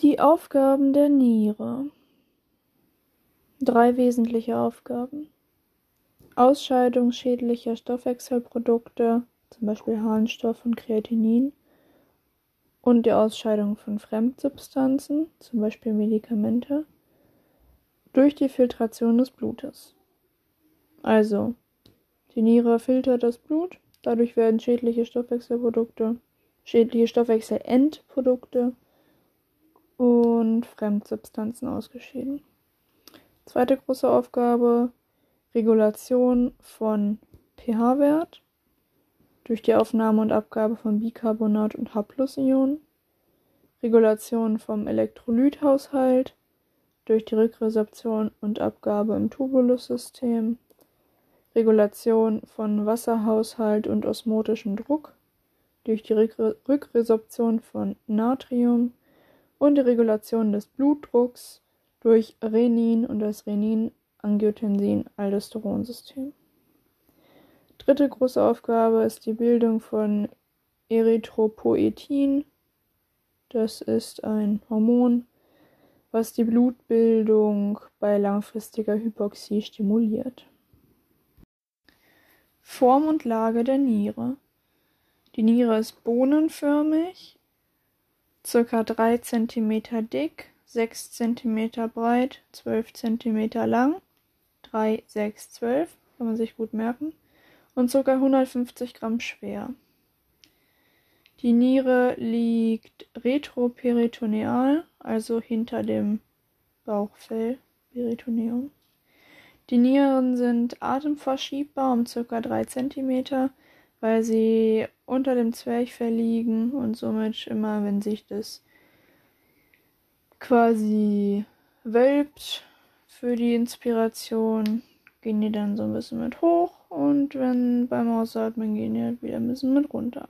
Die Aufgaben der Niere. Drei wesentliche Aufgaben. Ausscheidung schädlicher Stoffwechselprodukte, zum Beispiel Harnstoff und Kreatinin, und die Ausscheidung von Fremdsubstanzen, zum Beispiel Medikamente, durch die Filtration des Blutes. Also, die Niere filtert das Blut, dadurch werden schädliche Stoffwechselprodukte, schädliche Stoffwechselendprodukte und Fremdsubstanzen ausgeschieden. Zweite große Aufgabe, Regulation von pH-Wert durch die Aufnahme und Abgabe von Bicarbonat und H-Ionen, Regulation vom Elektrolythaushalt durch die Rückresorption und Abgabe im Tubulussystem, Regulation von Wasserhaushalt und osmotischem Druck durch die Rückresorption von Natrium und die Regulation des Blutdrucks durch Renin und das Renin-Angiotensin-Aldosteronsystem. Dritte große Aufgabe ist die Bildung von Erythropoetin. Das ist ein Hormon, was die Blutbildung bei langfristiger Hypoxie stimuliert. Form und Lage der Niere. Die Niere ist bohnenförmig circa 3 cm dick, 6 cm breit, 12 cm lang, 3, 6, 12, kann man sich gut merken, und ca. 150 Gramm schwer. Die Niere liegt retroperitoneal, also hinter dem Bauchfell, Peritoneum. Die Nieren sind atemverschiebbar um ca. 3 cm weil sie unter dem Zwerchfell liegen und somit immer, wenn sich das quasi wölbt für die Inspiration, gehen die dann so ein bisschen mit hoch und wenn beim Ausatmen gehen die halt wieder ein bisschen mit runter.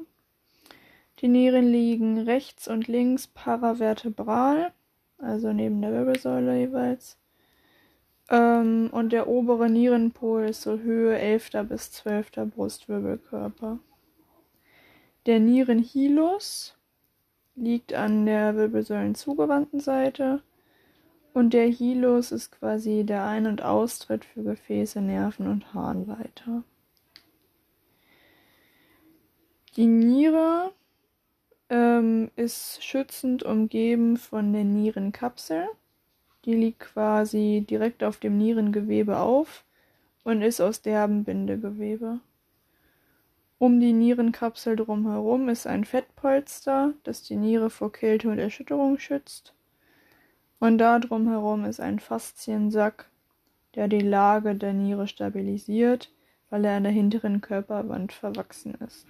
Die Nieren liegen rechts und links paravertebral, also neben der Wirbelsäule jeweils. Ähm, und der obere Nierenpol ist so Höhe 11. bis 12. Brustwirbelkörper. Der Nierenhilus liegt an der Wirbelsäulen zugewandten Seite und der Hilus ist quasi der Ein- und Austritt für Gefäße, Nerven und Harnleiter. Die Niere ähm, ist schützend umgeben von der Nierenkapsel. Die liegt quasi direkt auf dem Nierengewebe auf und ist aus derben Bindegewebe. Um die Nierenkapsel drumherum ist ein Fettpolster, das die Niere vor Kälte und Erschütterung schützt. Und da drumherum ist ein Fasziensack, der die Lage der Niere stabilisiert, weil er an der hinteren Körperwand verwachsen ist.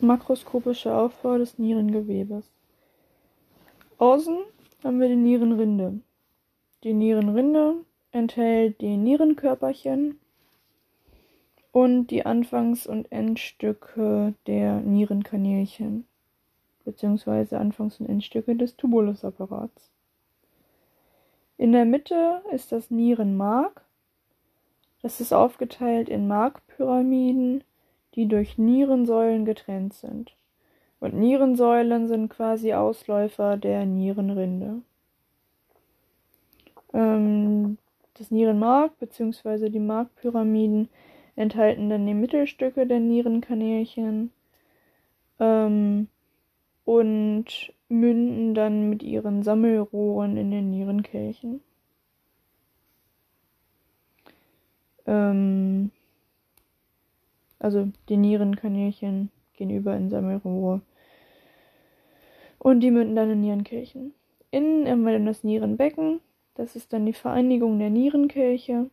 Makroskopischer Aufbau des Nierengewebes. Außen haben wir die Nierenrinde. Die Nierenrinde enthält die Nierenkörperchen und die Anfangs- und Endstücke der Nierenkanälchen beziehungsweise Anfangs- und Endstücke des Tubulusapparats. In der Mitte ist das Nierenmark. Das ist aufgeteilt in Markpyramiden, die durch Nierensäulen getrennt sind. Und Nierensäulen sind quasi Ausläufer der Nierenrinde. Ähm, das Nierenmark bzw. die Markpyramiden enthalten dann die Mittelstücke der Nierenkanälchen ähm, und münden dann mit ihren Sammelrohren in den Nierenkelchen. Ähm, also die Nierenkanälchen gehen über in Sammelrohre. Und die münden dann in Nierenkirchen. Innen haben wir dann das Nierenbecken. Das ist dann die Vereinigung der Nierenkirche.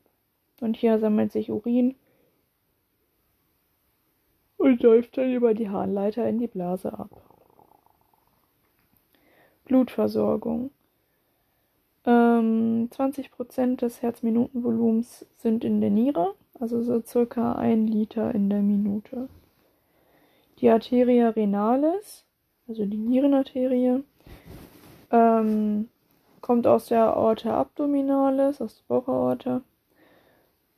Und hier sammelt sich Urin und läuft dann über die Harnleiter in die Blase ab. Blutversorgung. Ähm, 20% des Herzminutenvolumens sind in der Niere, also so circa ein Liter in der Minute. Die Arteria renalis also die Nierenarterie, ähm, kommt aus der Aorta abdominalis, aus der Bauchaorta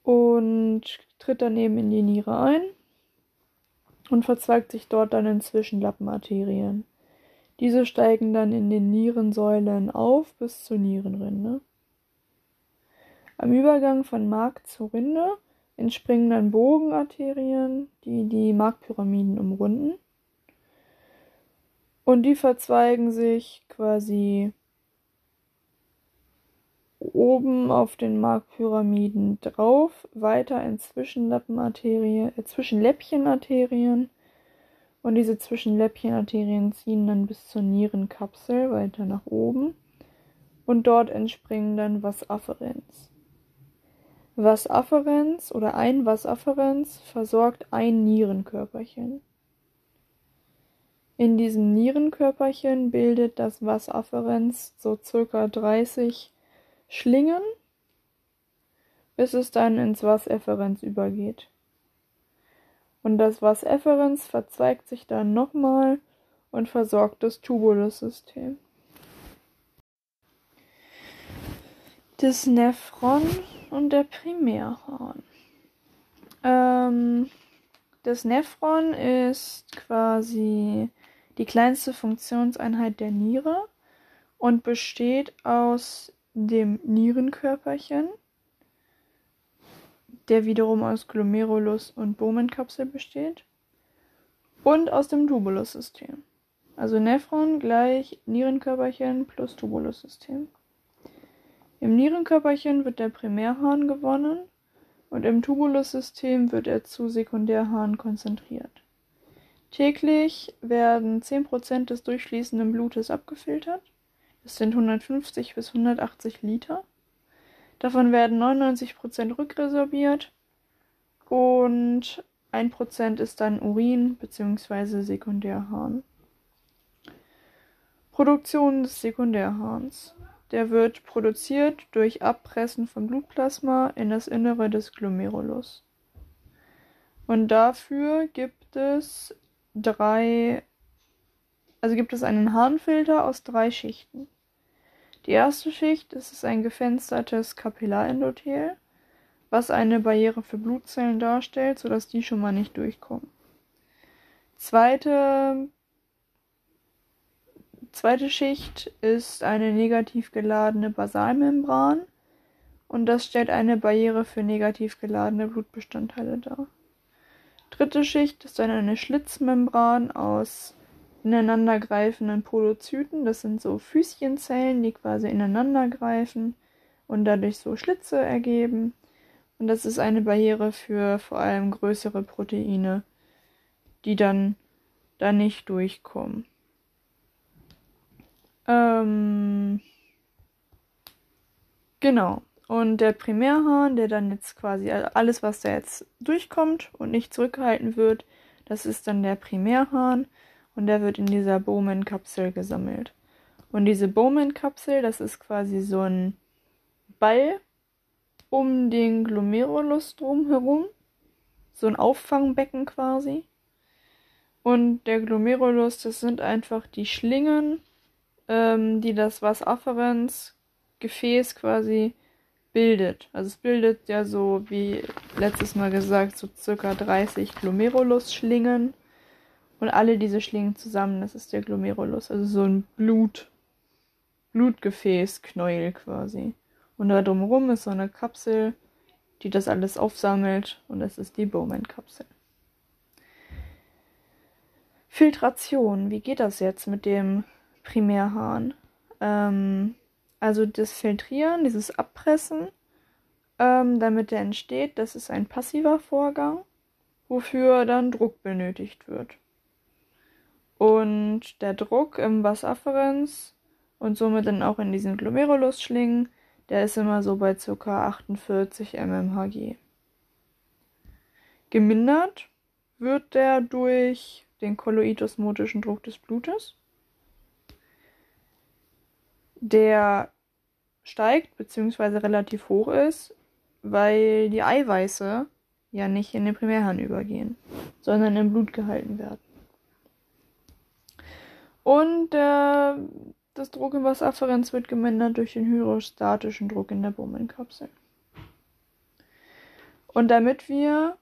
und tritt daneben in die Niere ein und verzweigt sich dort dann in Zwischenlappenarterien. Diese steigen dann in den Nierensäulen auf bis zur Nierenrinde. Am Übergang von Mark zur Rinde entspringen dann Bogenarterien, die die Markpyramiden umrunden. Und die verzweigen sich quasi oben auf den Markpyramiden drauf, weiter in Zwischenlappenarterien, äh, Zwischenläppchenarterien. Und diese Zwischenläppchenarterien ziehen dann bis zur Nierenkapsel weiter nach oben. Und dort entspringen dann Vassafferens. Vassafferens oder ein Vassafferens versorgt ein Nierenkörperchen. In diesem Nierenkörperchen bildet das Vassafferens so circa 30 Schlingen, bis es dann ins Vassefferens übergeht. Und das Vassefferens verzweigt sich dann nochmal und versorgt das Tubulussystem. Das Nephron und der Primärhorn. Ähm, das Nephron ist quasi die kleinste Funktionseinheit der Niere und besteht aus dem Nierenkörperchen, der wiederum aus Glomerulus und Bomenkapsel besteht, und aus dem Tubulussystem. Also Nephron gleich Nierenkörperchen plus Tubulussystem. Im Nierenkörperchen wird der Primärhahn gewonnen und im Tubulussystem wird er zu Sekundärhahn konzentriert. Täglich werden 10% des durchfließenden Blutes abgefiltert. Das sind 150 bis 180 Liter. Davon werden 99% rückresorbiert und 1% ist dann Urin bzw. Sekundärhahn. Produktion des Sekundärhahns. Der wird produziert durch Abpressen von Blutplasma in das Innere des Glomerulus. Und dafür gibt es drei, also gibt es einen Harnfilter aus drei Schichten. Die erste Schicht ist ein gefenstertes Kapillarendothel, was eine Barriere für Blutzellen darstellt, sodass die schon mal nicht durchkommen. Zweite zweite Schicht ist eine negativ geladene Basalmembran und das stellt eine Barriere für negativ geladene Blutbestandteile dar. Dritte Schicht ist dann eine Schlitzmembran aus ineinandergreifenden Podozyten. Das sind so Füßchenzellen, die quasi ineinandergreifen und dadurch so Schlitze ergeben. Und das ist eine Barriere für vor allem größere Proteine, die dann da nicht durchkommen. Ähm, genau. Und der Primärhahn, der dann jetzt quasi alles, was da jetzt durchkommt und nicht zurückgehalten wird, das ist dann der Primärhahn und der wird in dieser Bowman-Kapsel gesammelt. Und diese Bowman-Kapsel, das ist quasi so ein Ball um den Glomerulus drumherum, so ein Auffangbecken quasi. Und der Glomerulus, das sind einfach die Schlingen ähm, die das Vassafferens-Gefäß quasi bildet. Also es bildet ja so, wie letztes Mal gesagt, so circa 30 Glomerulus-Schlingen. Und alle diese Schlingen zusammen, das ist der Glomerulus. Also so ein Blut, Blutgefäß-Knäuel quasi. Und da drumherum ist so eine Kapsel, die das alles aufsammelt. Und das ist die Bowman-Kapsel. Filtration. Wie geht das jetzt mit dem Primärhahn. Ähm, also das Filtrieren, dieses Abpressen, ähm, damit der entsteht, das ist ein passiver Vorgang, wofür dann Druck benötigt wird. Und der Druck im Vassafferens und somit dann auch in diesen Glomerulus-Schlingen, der ist immer so bei ca. 48 mmHg. Gemindert wird der durch den kolloidosmotischen Druck des Blutes der steigt bzw. relativ hoch ist, weil die Eiweiße ja nicht in den Primärhahn übergehen, sondern im Blut gehalten werden. Und äh, das Druck im Vassafferenz wird gemindert durch den hydrostatischen Druck in der Bowman-Kapsel. Und damit wir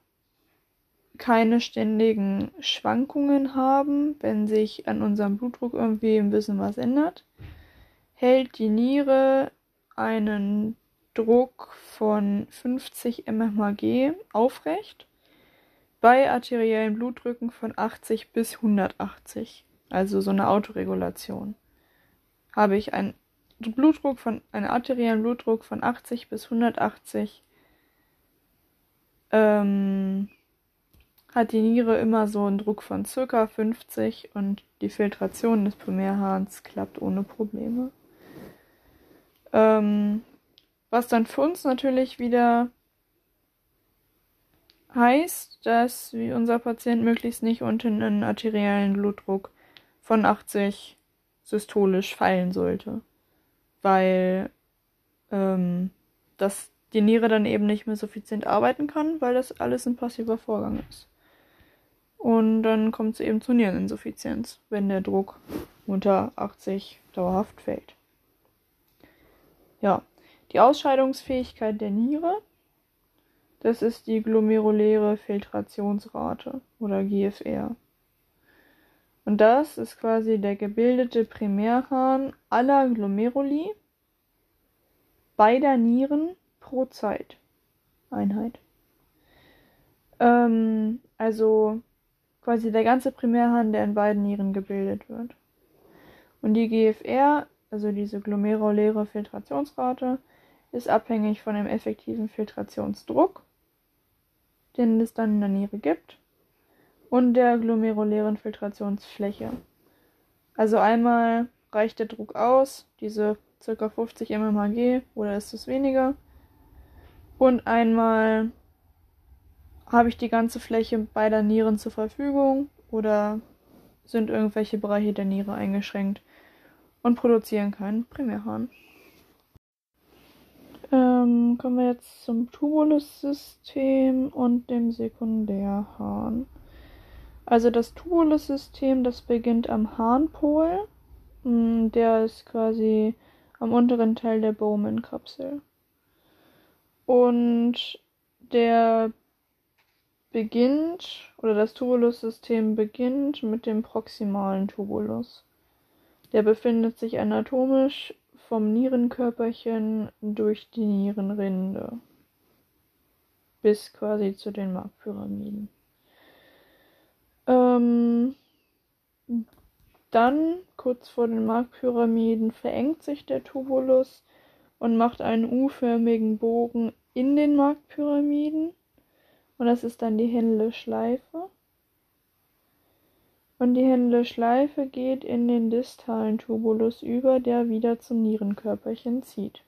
keine ständigen Schwankungen haben, wenn sich an unserem Blutdruck irgendwie ein bisschen was ändert, hält die Niere einen Druck von 50 mmHg aufrecht bei arteriellen Blutdrücken von 80 bis 180, also so eine Autoregulation. Habe ich einen Blutdruck von einen arteriellen Blutdruck von 80 bis 180 ähm, hat die Niere immer so einen Druck von ca. 50 und die Filtration des Primärhahns klappt ohne Probleme. Ähm, was dann für uns natürlich wieder heißt, dass unser Patient möglichst nicht unter einen arteriellen Blutdruck von 80 systolisch fallen sollte, weil ähm, das die Niere dann eben nicht mehr suffizient arbeiten kann, weil das alles ein passiver Vorgang ist. Und dann kommt es eben zur Niereninsuffizienz, wenn der Druck unter 80 dauerhaft fällt. Ja, die Ausscheidungsfähigkeit der Niere, das ist die glomeruläre Filtrationsrate oder GFR. Und das ist quasi der gebildete Primärhahn aller Glomeruli beider Nieren pro Zeit. Einheit. Ähm, also quasi der ganze Primärhahn, der in beiden Nieren gebildet wird. Und die GFR, also diese glomeruläre Filtrationsrate, ist abhängig von dem effektiven Filtrationsdruck, den es dann in der Niere gibt, und der glomerulären Filtrationsfläche. Also einmal reicht der Druck aus, diese ca. 50 mmHg, oder ist es weniger? Und einmal habe ich die ganze Fläche beider Nieren zur Verfügung oder sind irgendwelche Bereiche der Niere eingeschränkt und produzieren keinen Primärhahn. Ähm, kommen wir jetzt zum Tubulussystem und dem Sekundärhahn. Also das Tubulussystem, das beginnt am Harnpol. Hm, der ist quasi am unteren Teil der Bowman-Kapsel. Und der beginnt, oder das Tubulussystem beginnt mit dem proximalen Tubulus. Der befindet sich anatomisch vom Nierenkörperchen durch die Nierenrinde bis quasi zu den Markpyramiden. Ähm, dann, kurz vor den Markpyramiden, verengt sich der Tubulus und macht einen U-förmigen Bogen in den Markpyramiden und das ist dann die Händle-Schleife. Und die Händle-Schleife geht in den distalen Tubulus über, der wieder zum Nierenkörperchen zieht.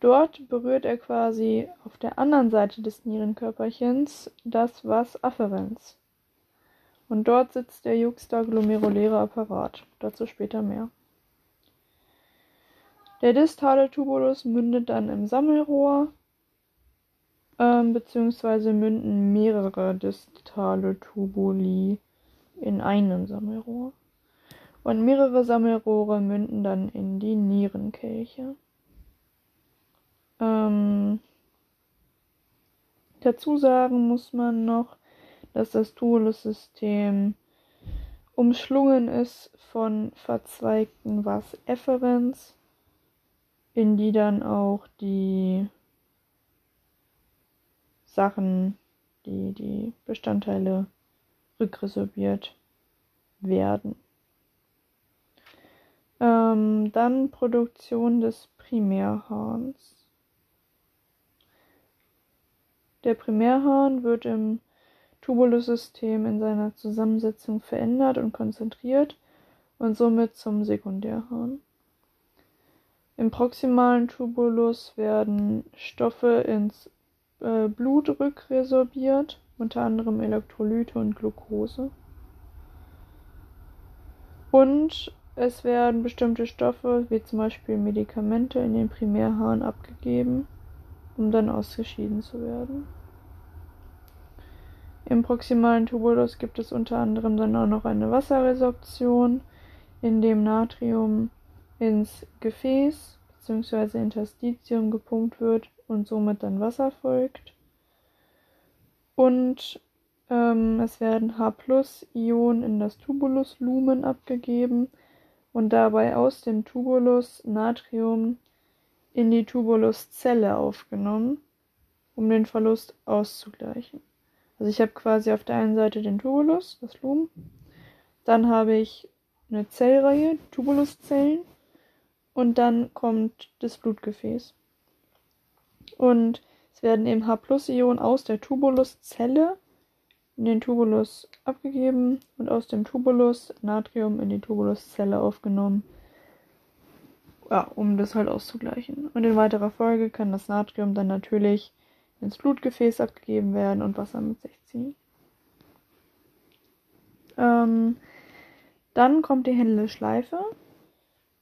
Dort berührt er quasi auf der anderen Seite des Nierenkörperchens das Vas afferens. Und dort sitzt der juxtaglomeruläre Apparat. Dazu später mehr. Der distale Tubulus mündet dann im Sammelrohr ähm, beziehungsweise münden mehrere distale Tubuli in einem Sammelrohr. Und mehrere Sammelrohre münden dann in die Nierenkelche. Ähm, dazu sagen muss man noch, dass das Tubulussystem umschlungen ist von verzweigten Vas efferens, in die dann auch die Sachen, die, die Bestandteile rückresorbiert werden. Ähm, dann Produktion des Primärhahns. Der Primärhahn wird im Tubulussystem in seiner Zusammensetzung verändert und konzentriert und somit zum Sekundärhahn. Im proximalen Tubulus werden Stoffe ins äh, Blut rückresorbiert, unter anderem Elektrolyte und Glucose. Und es werden bestimmte Stoffe, wie zum Beispiel Medikamente, in den Primärhahn abgegeben, um dann ausgeschieden zu werden. Im proximalen Tubulus gibt es unter anderem dann auch noch eine Wasserresorption, in dem Natrium ins Gefäß bzw. Interstitium gepumpt wird und somit dann Wasser folgt. Und ähm, es werden H-Ionen in das Tubulus-Lumen abgegeben und dabei aus dem Tubulus Natrium in die Tubuluszelle aufgenommen, um den Verlust auszugleichen. Also ich habe quasi auf der einen Seite den Tubulus, das Lumen, dann habe ich eine Zellreihe, Tubuluszellen, und dann kommt das Blutgefäß. Und es werden eben H-Ionen aus der Tubuluszelle in den Tubulus abgegeben und aus dem Tubulus Natrium in die Tubuluszelle aufgenommen. Ja, um das halt auszugleichen. Und in weiterer Folge kann das Natrium dann natürlich ins Blutgefäß abgegeben werden und Wasser mit sich ziehen. Ähm, dann kommt die Händle-Schleife.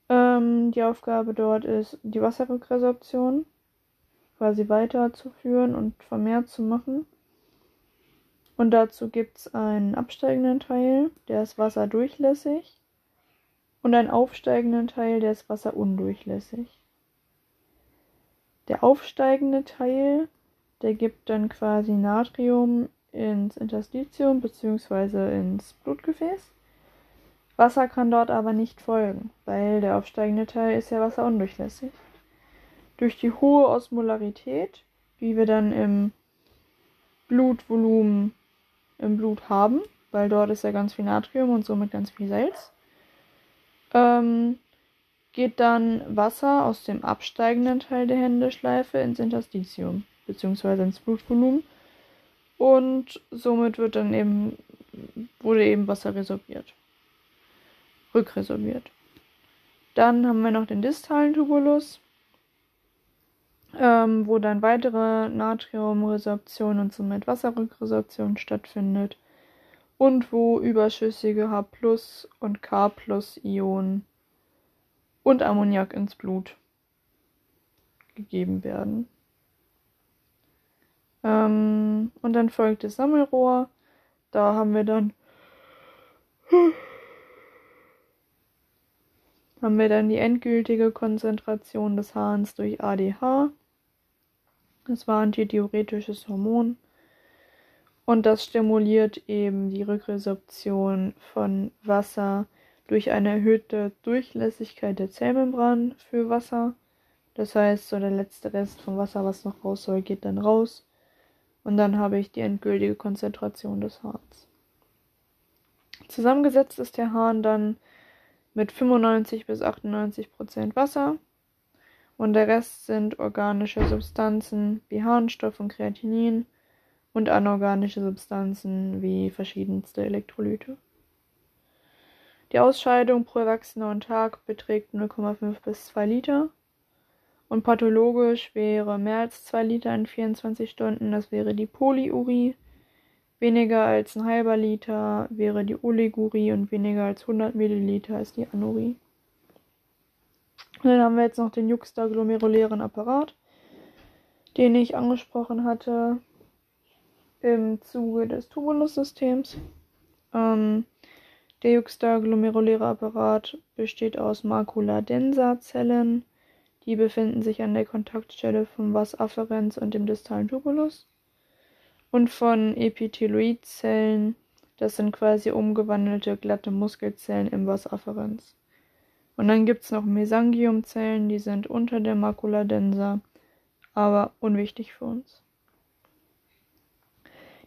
Ähm, die Aufgabe dort ist, die Wasserrückresorption quasi weiterzuführen und vermehrt zu machen. Und dazu gibt es einen absteigenden Teil, der ist wasserdurchlässig. Und einen aufsteigenden Teil, der ist wasserundurchlässig. Der aufsteigende Teil, der gibt dann quasi Natrium ins Interstitium bzw. ins Blutgefäß. Wasser kann dort aber nicht folgen, weil der aufsteigende Teil ist ja wasserundurchlässig. Durch die hohe Osmolarität, die wir dann im Blutvolumen im Blut haben, weil dort ist ja ganz viel Natrium und somit ganz viel Salz, ähm, geht dann Wasser aus dem absteigenden Teil der Händeschleife ins Interstitium, beziehungsweise ins Blutvolumen. Und somit wird dann eben, wurde eben Wasser resorbiert rückresorbiert. Dann haben wir noch den distalen Tubulus, ähm, wo dann weitere Natriumresorption und somit Wasserrückresorption stattfindet und wo überschüssige H und K Ionen und Ammoniak ins Blut gegeben werden. Ähm, und dann folgt das Sammelrohr. Da haben wir dann haben wir dann die endgültige Konzentration des Hahns durch ADH. Das war antidiuretisches Hormon. Und das stimuliert eben die Rückresorption von Wasser durch eine erhöhte Durchlässigkeit der Zellmembran für Wasser. Das heißt, so der letzte Rest vom Wasser, was noch raus soll, geht dann raus. Und dann habe ich die endgültige Konzentration des Hahns. Zusammengesetzt ist der Hahn dann mit 95 bis 98 Prozent Wasser. Und der Rest sind organische Substanzen wie Harnstoff und Kreatinin und anorganische Substanzen wie verschiedenste Elektrolyte. Die Ausscheidung pro Erwachsener und Tag beträgt 0,5 bis 2 Liter. Und pathologisch wäre mehr als 2 Liter in 24 Stunden, das wäre die Polyurie Weniger als ein halber Liter wäre die Oligurie und weniger als 100 Milliliter ist die Anurie. Und dann haben wir jetzt noch den juxtaglomerulären Apparat, den ich angesprochen hatte im Zuge des Tubulussystems. Ähm, der juxtaglomeruläre Apparat besteht aus Macula densa Zellen. Die befinden sich an der Kontaktstelle vom Vas afferens und dem distalen Tubulus und von Epitheloidzellen, das sind quasi umgewandelte glatte Muskelzellen im afferens. Und dann gibt es noch Mesangiumzellen, die sind unter der Macula densa, aber unwichtig für uns.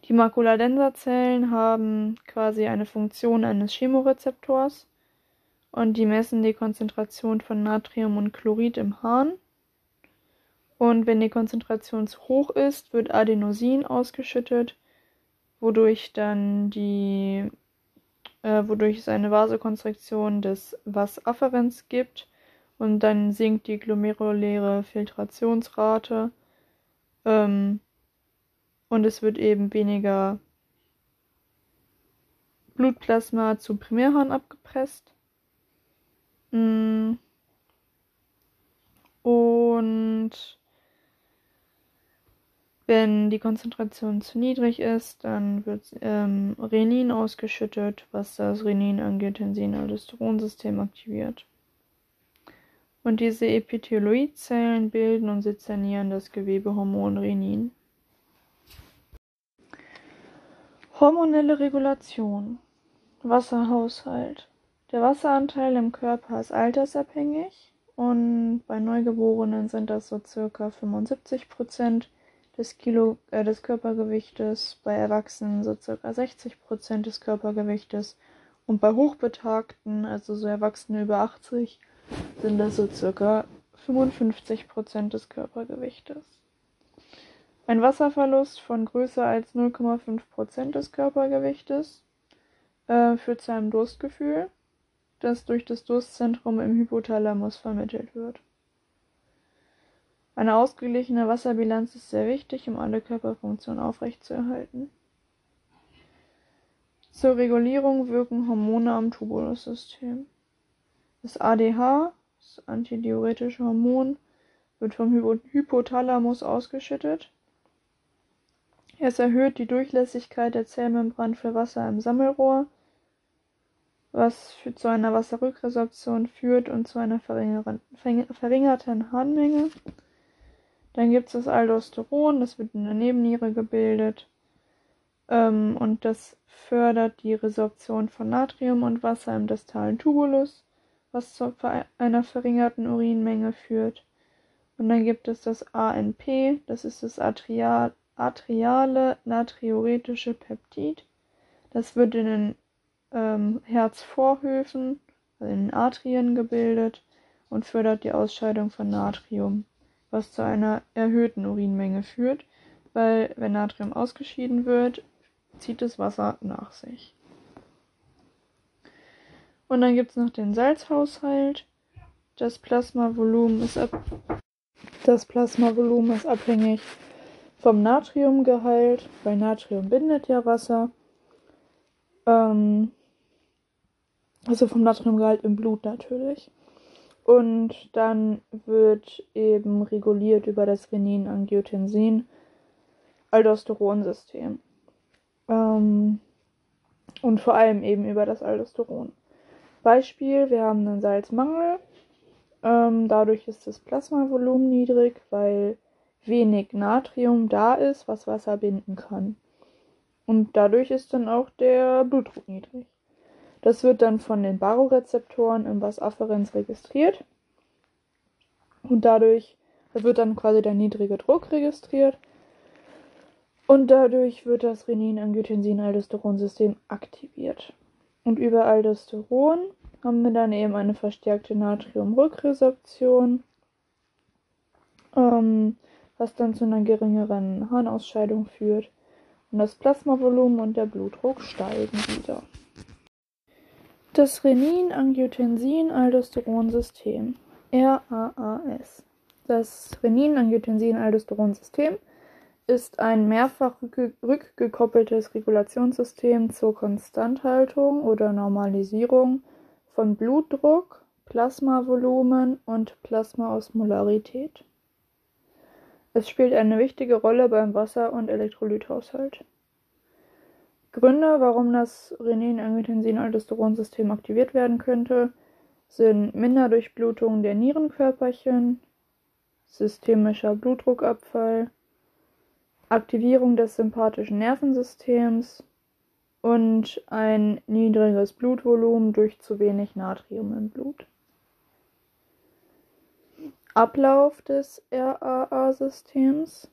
Die Macula densa Zellen haben quasi eine Funktion eines Chemorezeptors und die messen die Konzentration von Natrium und Chlorid im Harn und wenn die Konzentration zu hoch ist, wird Adenosin ausgeschüttet, wodurch dann die, äh, wodurch es eine Vasokonstriktion des Vas afferens gibt und dann sinkt die glomeruläre Filtrationsrate ähm, und es wird eben weniger Blutplasma zu Primärhahn abgepresst. Mm. Und wenn die Konzentration zu niedrig ist, dann wird ähm, Renin ausgeschüttet, was das Renin-Angiotensin-Aldosteronsystem aktiviert. Und diese Epitheloidzellen bilden und sezernieren das Gewebehormon Renin. Hormonelle Regulation. Wasserhaushalt. Der Wasseranteil im Körper ist altersabhängig und bei Neugeborenen sind das so circa 75 Prozent des, Kilo, äh, des Körpergewichtes, bei Erwachsenen so circa 60 Prozent des Körpergewichtes und bei Hochbetagten, also so Erwachsene über 80, sind das so circa 55 Prozent des Körpergewichtes. Ein Wasserverlust von größer als 0,5 Prozent des Körpergewichtes äh, führt zu einem Durstgefühl, das durch das Durstzentrum im Hypothalamus vermittelt wird. Eine ausgeglichene Wasserbilanz ist sehr wichtig, um alle Körperfunktionen aufrechtzuerhalten. Zur Regulierung wirken Hormone am Tubulussystem. Das ADH, das antidiuretische Hormon, wird vom Hypothalamus ausgeschüttet. Es erhöht die Durchlässigkeit der Zellmembran für Wasser im Sammelrohr, was zu einer Wasserrückresorption führt und zu einer verringerten Harnmenge. Dann gibt es das Aldosteron, das wird in der Nebenniere gebildet. Ähm, und das fördert die Resorption von Natrium und Wasser im distalen Tubulus, was zu einer verringerten Urinmenge führt. Und dann gibt es das ANP, das ist das Atrial, atriale natriuretische Peptid. Das wird in den ähm, Herzvorhöfen, also in den Atrien gebildet und fördert die Ausscheidung von Natrium was zu einer erhöhten Urinmenge führt, weil wenn Natrium ausgeschieden wird, zieht das Wasser nach sich. Und dann gibt es noch den Salzhaushalt. Das Plasmavolumen ist, ab das Plasmavolumen ist abhängig vom Natriumgehalt, weil Natrium bindet ja Wasser. Ähm, also vom Natriumgehalt im Blut natürlich. Und dann wird eben reguliert über das Renin-Angiotensin-Aldosteronsystem. Ähm, und vor allem eben über das Aldosteron. Beispiel, wir haben einen Salzmangel. Ähm, dadurch ist das Plasmavolumen niedrig, weil wenig Natrium da ist, was Wasser binden kann. Und dadurch ist dann auch der Blutdruck niedrig. Das wird dann von den Barorezeptoren im Vas registriert. Und dadurch wird dann quasi der niedrige Druck registriert. Und dadurch wird das Renin-Angiotensin-Aldosteron-System aktiviert. Und über Aldosteron haben wir dann eben eine verstärkte Natriumrückresorption, ähm, was dann zu einer geringeren Harnausscheidung führt. Und das Plasmavolumen und der Blutdruck steigen wieder. Das Renin-Angiotensin-Aldosteron-System RAAS. Das Renin-Angiotensin-Aldosteron-System ist ein mehrfach rückgekoppeltes Regulationssystem zur Konstanthaltung oder Normalisierung von Blutdruck, Plasmavolumen und Plasmaosmolarität. Es spielt eine wichtige Rolle beim Wasser- und Elektrolythaushalt. Gründe, warum das Renin-Angiotensin-Aldosteron-System aktiviert werden könnte, sind Minderdurchblutung der Nierenkörperchen, systemischer Blutdruckabfall, Aktivierung des sympathischen Nervensystems und ein niedriges Blutvolumen durch zu wenig Natrium im Blut. Ablauf des RAA-Systems.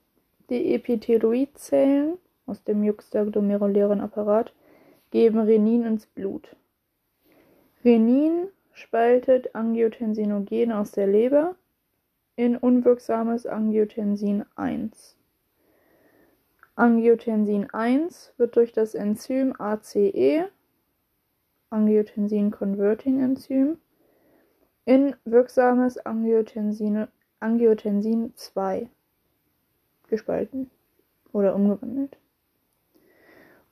Die Epitheloidzellen aus dem juxtaglomerulären Apparat geben Renin ins Blut. Renin spaltet Angiotensinogen aus der Leber in unwirksames Angiotensin 1. Angiotensin 1 wird durch das Enzym ACE, Angiotensin Converting Enzym, in wirksames Angiotensin, Angiotensin 2 gespalten oder umgewandelt.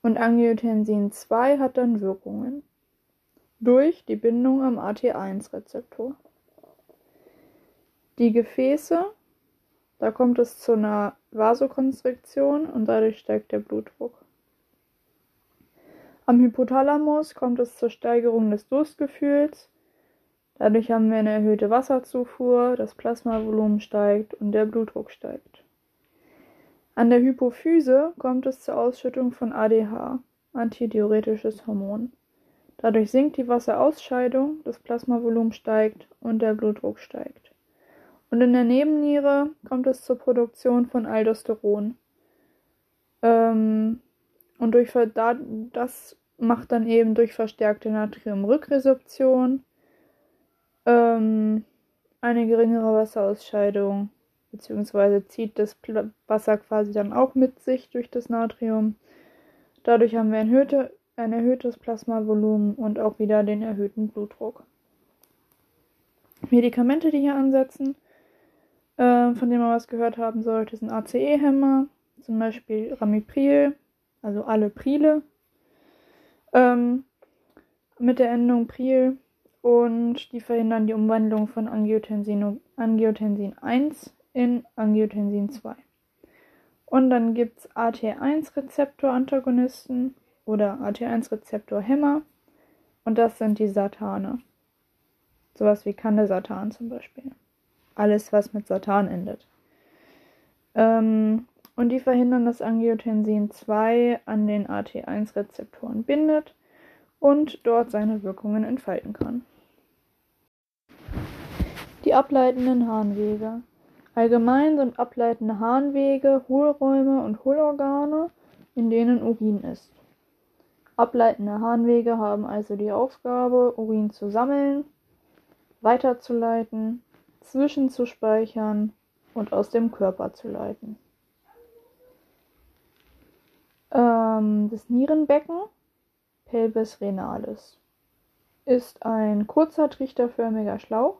Und Angiotensin 2 hat dann Wirkungen durch die Bindung am AT1-Rezeptor. Die Gefäße, da kommt es zu einer Vasokonstriktion und dadurch steigt der Blutdruck. Am Hypothalamus kommt es zur Steigerung des Durstgefühls. Dadurch haben wir eine erhöhte Wasserzufuhr, das Plasmavolumen steigt und der Blutdruck steigt. An der Hypophyse kommt es zur Ausschüttung von ADH, antidiuretisches Hormon. Dadurch sinkt die Wasserausscheidung, das Plasmavolumen steigt und der Blutdruck steigt. Und in der Nebenniere kommt es zur Produktion von Aldosteron. Ähm, und durch das macht dann eben durch verstärkte Natriumrückresorption ähm, eine geringere Wasserausscheidung, beziehungsweise zieht das Wasser quasi dann auch mit sich durch das Natrium. Dadurch haben wir ein, erhöhte, ein erhöhtes Plasmavolumen und auch wieder den erhöhten Blutdruck. Medikamente, die hier ansetzen, äh, von denen man was gehört haben sollte, sind ACE-Hämmer, zum Beispiel Ramipril, also alle Prile, ähm, mit der Endung Pril und die verhindern die Umwandlung von Angiotensin, Angiotensin 1 in Angiotensin 2. Und dann gibt es AT1-Rezeptor-Antagonisten oder AT1-Rezeptor-Hämmer und das sind die Satane. Sowas wie Candesatan zum Beispiel. Alles, was mit Satan endet. Ähm, und die verhindern, dass Angiotensin 2 an den AT1-Rezeptoren bindet und dort seine Wirkungen entfalten kann. Die ableitenden Harnwege. Allgemein sind ableitende Harnwege Hohlräume und Hohlorgane, in denen Urin ist. Ableitende Harnwege haben also die Aufgabe, Urin zu sammeln, weiterzuleiten, zwischenzuspeichern und aus dem Körper zu leiten. Ähm, das Nierenbecken, Pelvis renalis, ist ein kurzer trichterförmiger Schlauch,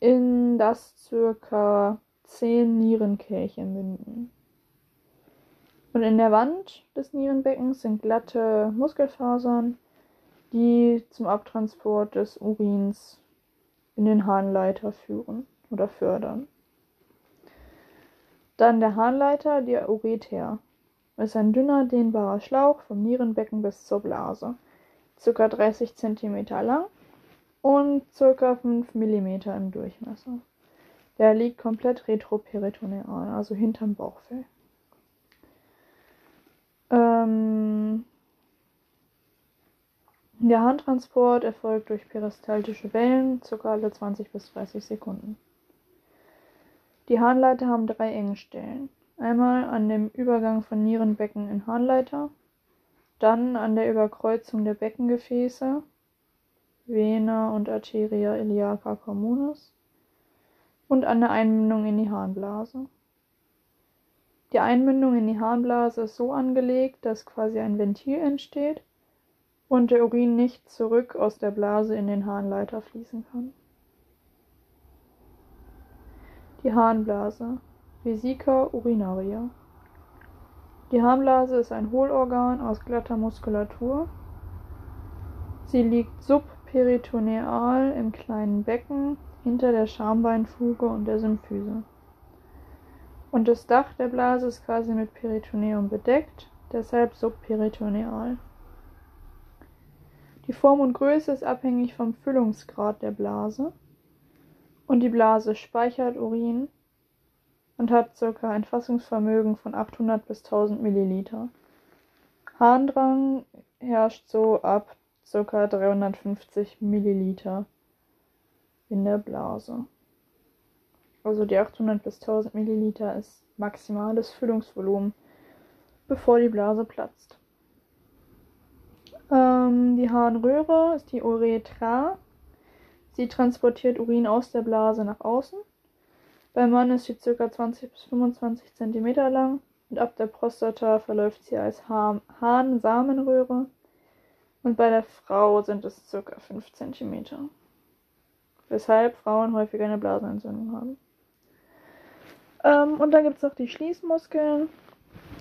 in das circa 10 Nierenkelche münden. Und in der Wand des Nierenbeckens sind glatte Muskelfasern, die zum Abtransport des Urins in den Harnleiter führen oder fördern. Dann der Harnleiter, der Ureter, ist ein dünner, dehnbarer Schlauch vom Nierenbecken bis zur Blase, ca. 30 cm lang und ca. 5 mm im Durchmesser. Der liegt komplett retroperitoneal, also hinterm Bauchfell. Ähm, der Harntransport erfolgt durch peristaltische Wellen, ca. alle 20 bis 30 Sekunden. Die Harnleiter haben drei Engstellen. Einmal an dem Übergang von Nierenbecken in Harnleiter, dann an der Überkreuzung der Beckengefäße (Vena und Arteria iliaca communis) und an der Einmündung in die Harnblase. Die Einmündung in die Harnblase ist so angelegt, dass quasi ein Ventil entsteht und der Urin nicht zurück aus der Blase in den Harnleiter fließen kann. Die Harnblase Vesica urinaria. Die Harnblase ist ein Hohlorgan aus glatter Muskulatur. Sie liegt subperitoneal im kleinen Becken hinter der Schambeinfuge und der Symphyse. Und das Dach der Blase ist quasi mit Peritoneum bedeckt, deshalb subperitoneal. Die Form und Größe ist abhängig vom Füllungsgrad der Blase und die Blase speichert Urin und hat ca. ein Fassungsvermögen von 800 bis 1000 Milliliter. Harndrang herrscht so ab ca. 350 Milliliter in der Blase. Also die 800 bis 1000 Milliliter ist maximales Füllungsvolumen, bevor die Blase platzt. Ähm, die Harnröhre ist die Uretra. Sie transportiert Urin aus der Blase nach außen beim Mann ist sie ca. 20 bis 25 cm lang und ab der Prostata verläuft sie als Harnsamenröhre und bei der Frau sind es ca. 5 cm. Weshalb Frauen häufig eine Blasenentzündung haben. Ähm, und dann gibt es noch die Schließmuskeln,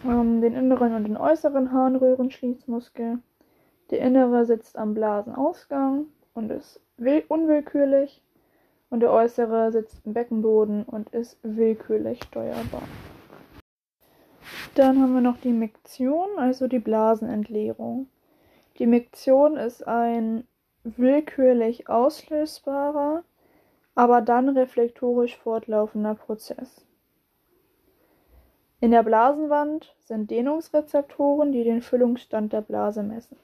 ähm, den inneren und den äußeren Harnröhrenschließmuskel. Der innere sitzt am Blasenausgang und ist unwillkürlich und der äußere sitzt im Beckenboden und ist willkürlich steuerbar. Dann haben wir noch die Miktion, also die Blasenentleerung. Die Miktion ist ein willkürlich auslösbarer, aber dann reflektorisch fortlaufender Prozess. In der Blasenwand sind Dehnungsrezeptoren, die den Füllungsstand der Blase messen.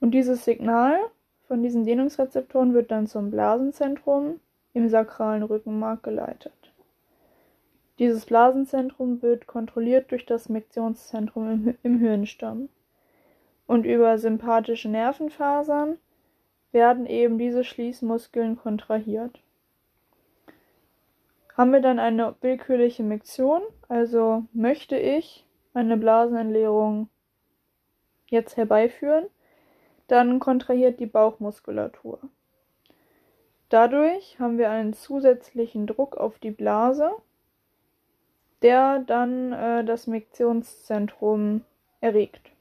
Und dieses Signal von diesen Dehnungsrezeptoren wird dann zum Blasenzentrum im sakralen Rückenmark geleitet. Dieses Blasenzentrum wird kontrolliert durch das Mektionszentrum im, im Hirnstamm. Und über sympathische Nervenfasern werden eben diese Schließmuskeln kontrahiert. Haben wir dann eine willkürliche Mektion, also möchte ich eine Blasenentleerung jetzt herbeiführen, dann kontrahiert die Bauchmuskulatur. Dadurch haben wir einen zusätzlichen Druck auf die Blase, der dann äh, das Mektionszentrum erregt.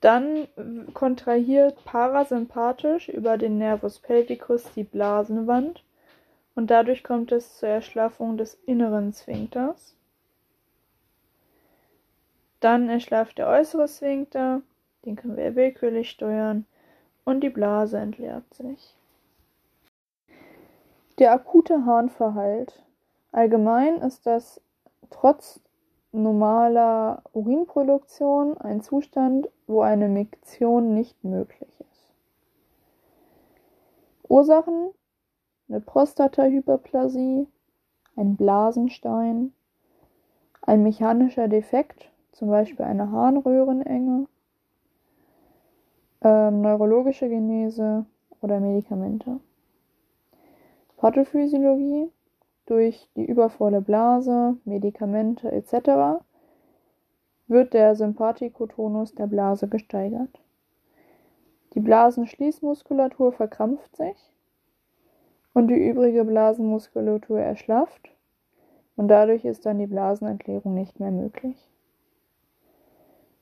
Dann kontrahiert parasympathisch über den Nervus pelvicus die Blasenwand und dadurch kommt es zur Erschlaffung des inneren Sphinkters. Dann erschlafft der äußere Sphinkter, den können wir willkürlich steuern und die Blase entleert sich. Der akute Harnverhalt. Allgemein ist das trotz normaler Urinproduktion ein Zustand, wo eine Miktion nicht möglich ist. Ursachen eine Prostatahyperplasie, ein Blasenstein, ein mechanischer Defekt, zum Beispiel eine Harnröhrenenge, ähm, neurologische Genese oder Medikamente. Pathophysiologie durch die übervolle Blase, Medikamente etc. wird der Sympathikotonus der Blase gesteigert. Die Blasenschließmuskulatur verkrampft sich und die übrige Blasenmuskulatur erschlafft und dadurch ist dann die Blasenentleerung nicht mehr möglich.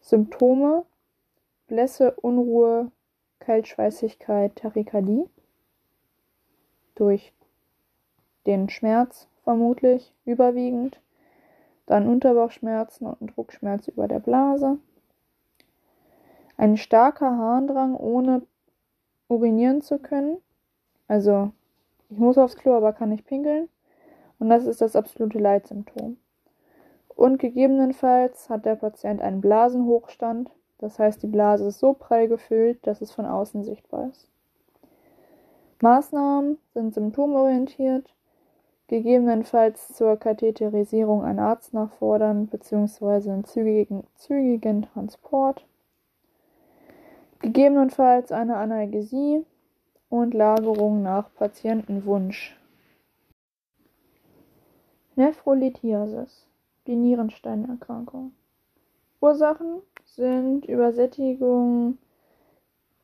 Symptome Blässe, Unruhe, Kaltschweißigkeit, Tachykardie durch den Schmerz vermutlich überwiegend, dann Unterbauchschmerzen und Druckschmerz über der Blase, ein starker Harndrang ohne urinieren zu können, also ich muss aufs Klo, aber kann nicht pinkeln. Und das ist das absolute Leitsymptom. Und gegebenenfalls hat der Patient einen Blasenhochstand, das heißt die Blase ist so prall gefüllt, dass es von außen sichtbar ist. Maßnahmen sind symptomorientiert gegebenenfalls zur Katheterisierung einen Arzt nachfordern bzw. einen zügigen, zügigen Transport, gegebenenfalls eine Analgesie und Lagerung nach Patientenwunsch. Nephrolithiasis, die Nierensteinerkrankung. Ursachen sind Übersättigung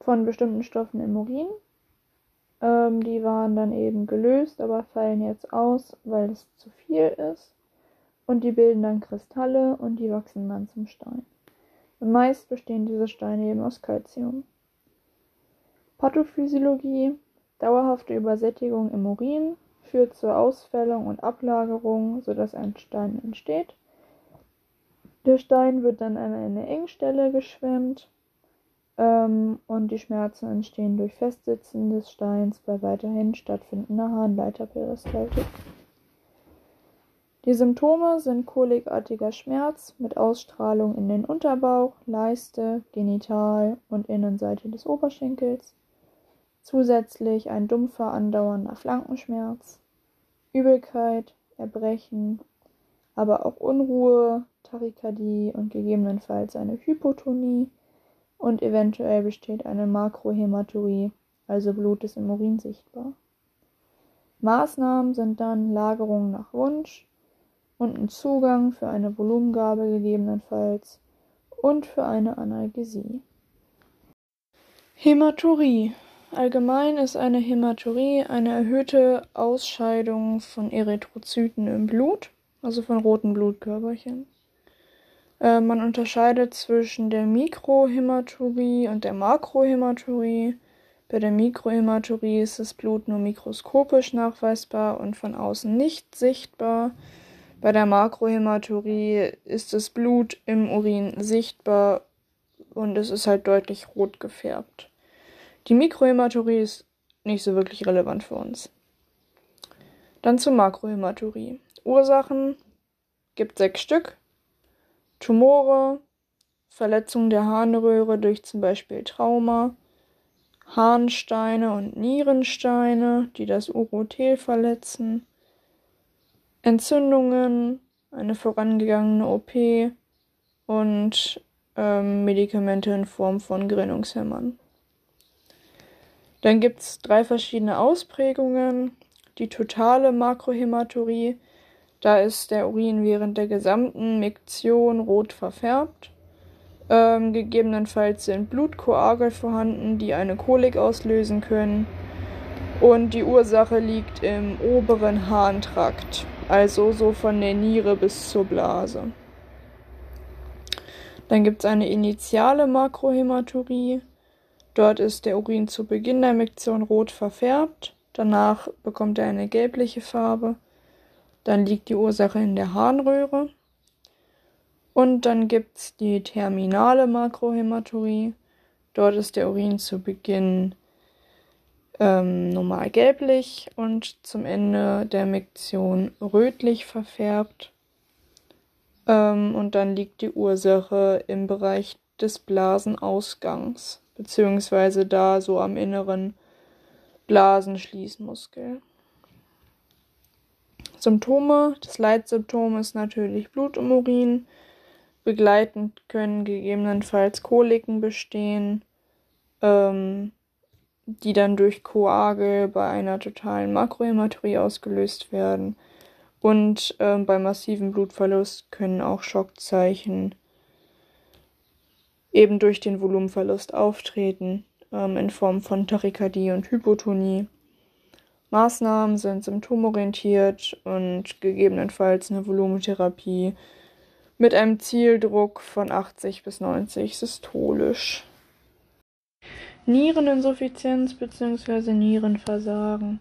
von bestimmten Stoffen im Urin, ähm, die waren dann eben gelöst, aber fallen jetzt aus, weil es zu viel ist. Und die bilden dann Kristalle und die wachsen dann zum Stein. Und meist bestehen diese Steine eben aus Calcium. Pathophysiologie, dauerhafte Übersättigung im Urin führt zur Ausfällung und Ablagerung, sodass ein Stein entsteht. Der Stein wird dann an eine Engstelle geschwemmt ähm, und die Schmerzen entstehen durch Festsitzen des Steins bei weiterhin stattfindender Harnleiterperistaltik. Die Symptome sind kolikartiger Schmerz mit Ausstrahlung in den Unterbauch, Leiste, Genital und Innenseite des Oberschenkels, zusätzlich ein dumpfer andauernder Flankenschmerz, Übelkeit, Erbrechen, aber auch Unruhe, Tachykardie und gegebenenfalls eine Hypotonie und eventuell besteht eine Makrohämaturie, also Blut ist im Urin sichtbar. Maßnahmen sind dann Lagerung nach Wunsch und ein Zugang für eine Volumengabe gegebenenfalls und für eine Analgesie. Hämaturie. Allgemein ist eine Hämaturie eine erhöhte Ausscheidung von Erythrozyten im Blut, also von roten Blutkörperchen. Äh, man unterscheidet zwischen der Mikrohämaturie und der Makrohämaturie. Bei der Mikrohämaturie ist das Blut nur mikroskopisch nachweisbar und von außen nicht sichtbar. Bei der Makrohämaturie ist das Blut im Urin sichtbar und es ist halt deutlich rot gefärbt. Die Mikrohämaturie ist nicht so wirklich relevant für uns. Dann zur Makrohämaturie. Ursachen gibt sechs Stück. Tumore, Verletzung der Harnröhre durch zum Beispiel Trauma, Harnsteine und Nierensteine, die das Urothel verletzen, Entzündungen, eine vorangegangene OP und ähm, Medikamente in Form von Gerinnungshämmern. Dann gibt es drei verschiedene Ausprägungen. Die totale Makrohämaturie, da ist der Urin während der gesamten Miktion rot verfärbt. Ähm, gegebenenfalls sind Blutkoagel vorhanden, die eine Kolik auslösen können. Und die Ursache liegt im oberen Harntrakt, also so von der Niere bis zur Blase. Dann gibt es eine initiale Makrohämaturie. Dort ist der Urin zu Beginn der Miktion rot verfärbt. Danach bekommt er eine gelbliche Farbe. Dann liegt die Ursache in der Harnröhre. Und dann gibt es die terminale Makrohämaturie. Dort ist der Urin zu Beginn ähm, normal gelblich und zum Ende der Miktion rötlich verfärbt. Ähm, und dann liegt die Ursache im Bereich des Blasenausgangs, beziehungsweise da so am inneren Blasenschließmuskel. Symptome. Das Leitsymptom ist natürlich Blut im Urin. Begleitend können gegebenenfalls Koliken bestehen, ähm, die dann durch Koagel bei einer totalen Makrohämaturie ausgelöst werden. Und ähm, bei massivem Blutverlust können auch Schockzeichen eben durch den Volumenverlust auftreten, ähm, in Form von Tachykardie und Hypotonie. Maßnahmen sind symptomorientiert und gegebenenfalls eine Volumentherapie mit einem Zieldruck von 80 bis 90 systolisch. Niereninsuffizienz bzw. Nierenversagen.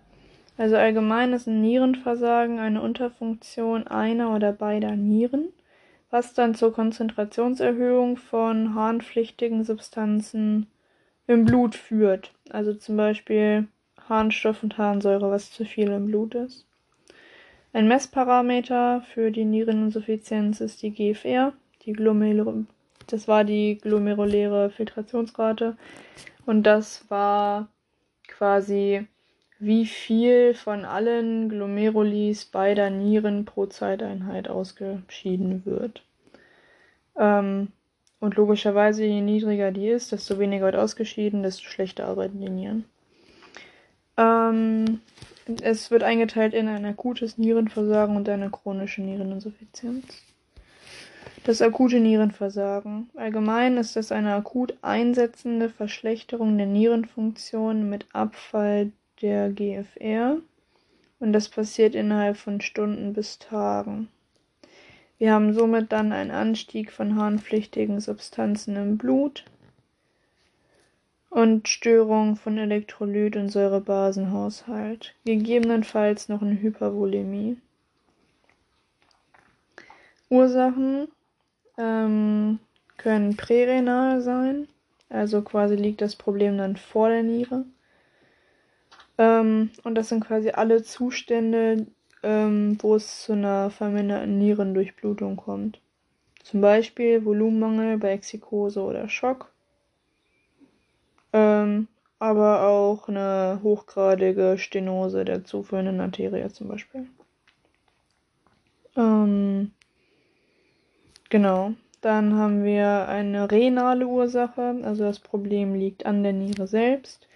Also allgemein ist ein Nierenversagen eine Unterfunktion einer oder beider Nieren, was dann zur Konzentrationserhöhung von harnpflichtigen Substanzen im Blut führt. Also zum Beispiel Harnstoff und Harnsäure, was zu viel im Blut ist. Ein Messparameter für die Niereninsuffizienz ist die GFR, die Glomer das war die glomeruläre Filtrationsrate und das war quasi wie viel von allen Glomerulis beider Nieren pro Zeiteinheit ausgeschieden wird. Ähm, und logischerweise, je niedriger die ist, desto weniger wird ausgeschieden, desto schlechter arbeiten die Nieren. Ähm, es wird eingeteilt in ein akutes Nierenversagen und eine chronische Niereninsuffizienz. Das akute Nierenversagen. Allgemein ist es eine akut einsetzende Verschlechterung der Nierenfunktion mit Abfall der GFR und das passiert innerhalb von Stunden bis Tagen. Wir haben somit dann einen Anstieg von harnpflichtigen Substanzen im Blut, und Störung von Elektrolyt- und Säurebasenhaushalt, gegebenenfalls noch eine Hypervolemie. Ursachen ähm, können prärenal sein, also quasi liegt das Problem dann vor der Niere. Ähm, und das sind quasi alle Zustände, ähm, wo es zu einer verminderten Nierendurchblutung kommt. Zum Beispiel Volumenmangel bei Exikose oder Schock ähm, aber auch eine hochgradige Stenose der zuführenden Arterie zum Beispiel. Ähm, genau. Dann haben wir eine renale Ursache, also das Problem liegt an der Niere selbst.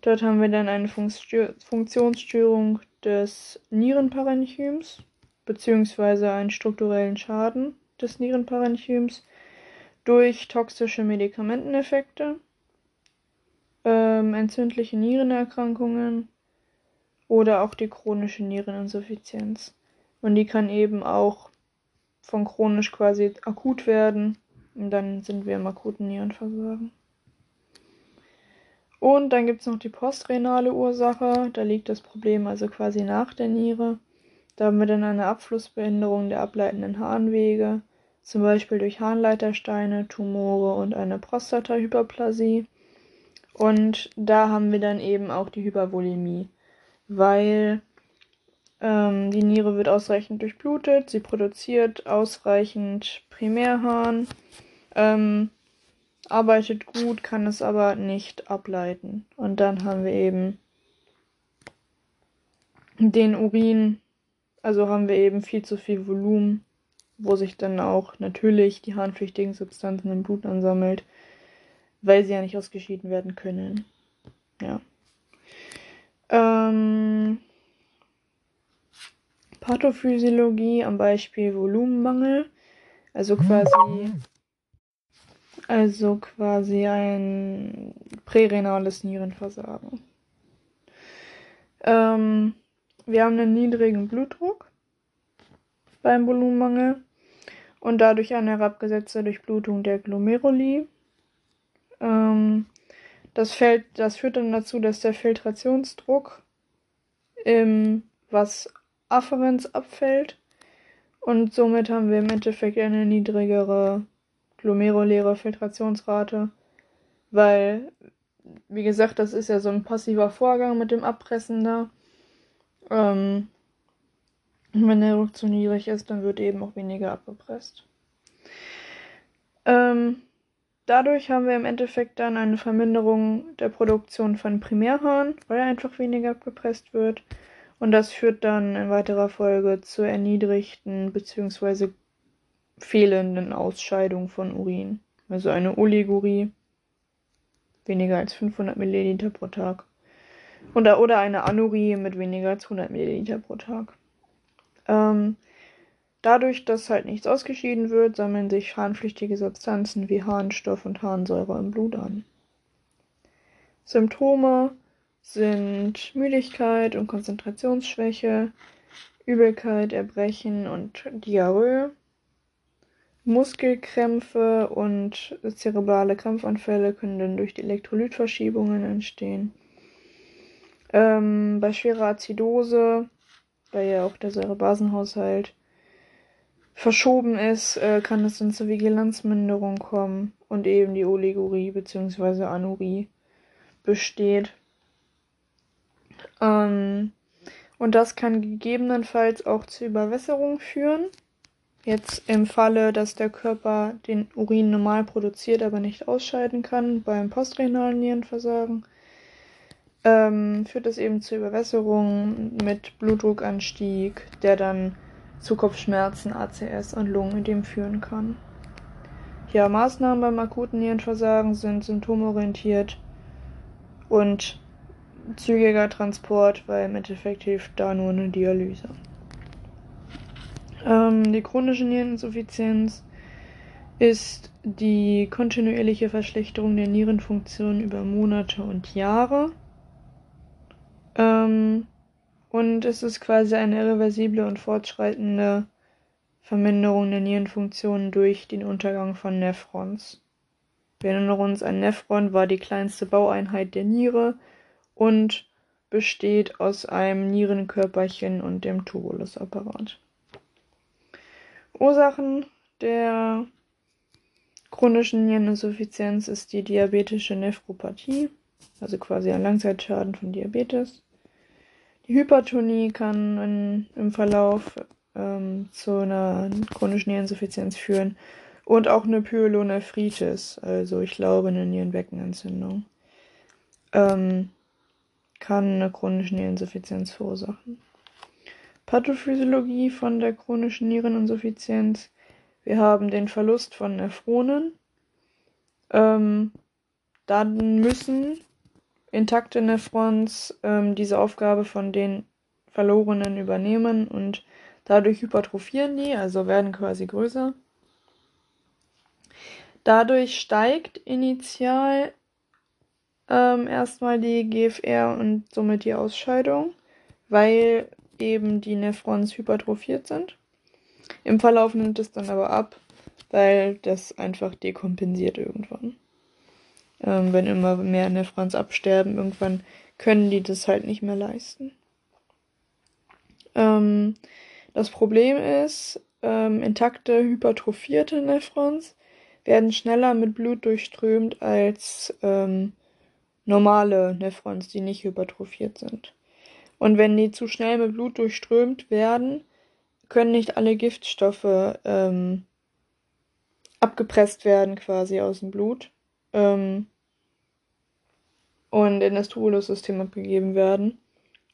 Dort haben wir dann eine Funktionsstörung des Nierenparenchyms beziehungsweise einen strukturellen Schaden des Nierenparenchyms durch toxische Medikamenteneffekte ähm, entzündliche Nierenerkrankungen oder auch die chronische Niereninsuffizienz. Und die kann eben auch von chronisch quasi akut werden. Und dann sind wir im akuten Nierenversagen. Und dann gibt es noch die postrenale Ursache. Da liegt das Problem also quasi nach der Niere. Da haben wir dann eine Abflussbehinderung der ableitenden Harnwege, zum Beispiel durch Harnleitersteine, Tumore und eine Prostatahyperplasie. Und da haben wir dann eben auch die Hypervolemie, weil Ähm, die Niere wird ausreichend durchblutet, sie produziert ausreichend Primärharn, ähm, arbeitet gut, kann es aber nicht ableiten. Und dann haben wir eben den Urin, also haben wir eben viel zu viel Volumen, wo sich dann auch natürlich die harnpflichtigen Substanzen im Blut ansammelt, weil sie ja nicht ausgeschieden werden können. Ja. Ähm, Pathophysiologie am Beispiel Volumenmangel, also quasi also quasi ein prärenales Nierenversagen. Ähm, wir haben einen niedrigen Blutdruck beim Volumenmangel und dadurch eine herabgesetzte Durchblutung der Glomeruli. Ähm, das, fällt, das führt dann dazu, dass der Filtrationsdruck im was Afferenz abfällt und somit haben wir im Endeffekt eine niedrigere glomeruläre Filtrationsrate, weil, wie gesagt, das ist ja so ein passiver Vorgang mit dem Abpressen da. Ähm, wenn der Druck zu niedrig ist, dann wird eben auch weniger abgepresst. Ähm, dadurch haben wir im Endeffekt dann eine Verminderung der Produktion von Primärharn, weil einfach weniger abgepresst wird. Und das führt dann in weiterer Folge zur erniedrigten bzw. fehlenden Ausscheidung von Urin. Also eine Oligurie, weniger als 500 Milliliter pro Tag. Oder, oder eine Anurie mit weniger als 100 Milliliter pro Tag. Ähm, dadurch, dass halt nichts ausgeschieden wird, sammeln sich harnpflichtige Substanzen wie Harnstoff und Harnsäure im Blut an. Symptome sind Müdigkeit und Konzentrationsschwäche, Übelkeit, Erbrechen und Diarrhoe, Muskelkrämpfe und zerebrale Krampfanfälle können dann durch die Elektrolytverschiebungen entstehen. Ähm, bei schwerer Azidose weil ja auch der Säurebasenhaushalt verschoben ist, äh, kann es dann zur Vigilanzminderung kommen und eben die Oligurie bzw. Anurie besteht. Ähm, und das kann gegebenenfalls auch zur Überwässerung führen. Jetzt im Falle, dass der Körper den Urin normal produziert, aber nicht ausscheiden kann beim postrenalen Nierenversagen, ähm, führt es eben zur Überwässerung mit Blutdruckanstieg, der dann zu Kopfschmerzen, ACS und Lungenödem führen kann. Ja, Maßnahmen beim akuten Nierenversagen sind symptomorientiert und zügiger Transport, weil im Endeffekt hilft da nur eine Dialyse. Ähm, die chronische Niereninsuffizienz ist die kontinuierliche Verschlechterung der Nierenfunktion über Monate und Jahre ähm, und es ist quasi eine irreversible und fortschreitende Verminderung der Nierenfunktion durch den Untergang von Nephrons. Wir erinnern uns, ein Nephron war die kleinste Baueinheit der Niere und besteht aus einem Nierenkörperchen und dem Tubulusapparat. Ursachen der chronischen Niereninsuffizienz ist die diabetische Nephropathie also quasi ein Langzeitschaden von Diabetes. Die Hypertonie kann in, im Verlauf ähm, zu einer chronischen Niereninsuffizienz führen und auch eine Pyelonephritis, also ich glaube eine Nierenbeckenentzündung, ähm, kann eine chronische Niereninsuffizienz verursachen. Pathophysiologie von der chronischen Niereninsuffizienz. Wir haben den Verlust von Nephronen. Ähm, dann müssen intakte Nephrons ähm, diese Aufgabe von den verlorenen übernehmen und dadurch hypertrophieren die, also werden quasi größer. Dadurch steigt initial ähm, erstmal die GFR und somit die Ausscheidung, weil eben die Nephrons hypertrophiert sind. Im Verlauf nimmt es dann aber ab, weil das einfach dekompensiert irgendwann ähm, wenn immer mehr Nephrons absterben, irgendwann können die das halt nicht mehr leisten. Ähm, das Problem ist, ähm, intakte, hypertrophierte Nephrons werden schneller mit Blut durchströmt als ähm, normale Nephrons, die nicht hypertrophiert sind. Und wenn die zu schnell mit Blut durchströmt werden, können nicht alle Giftstoffe ähm, abgepresst werden quasi aus dem Blut ähm, und in das Tubulussystem abgegeben werden.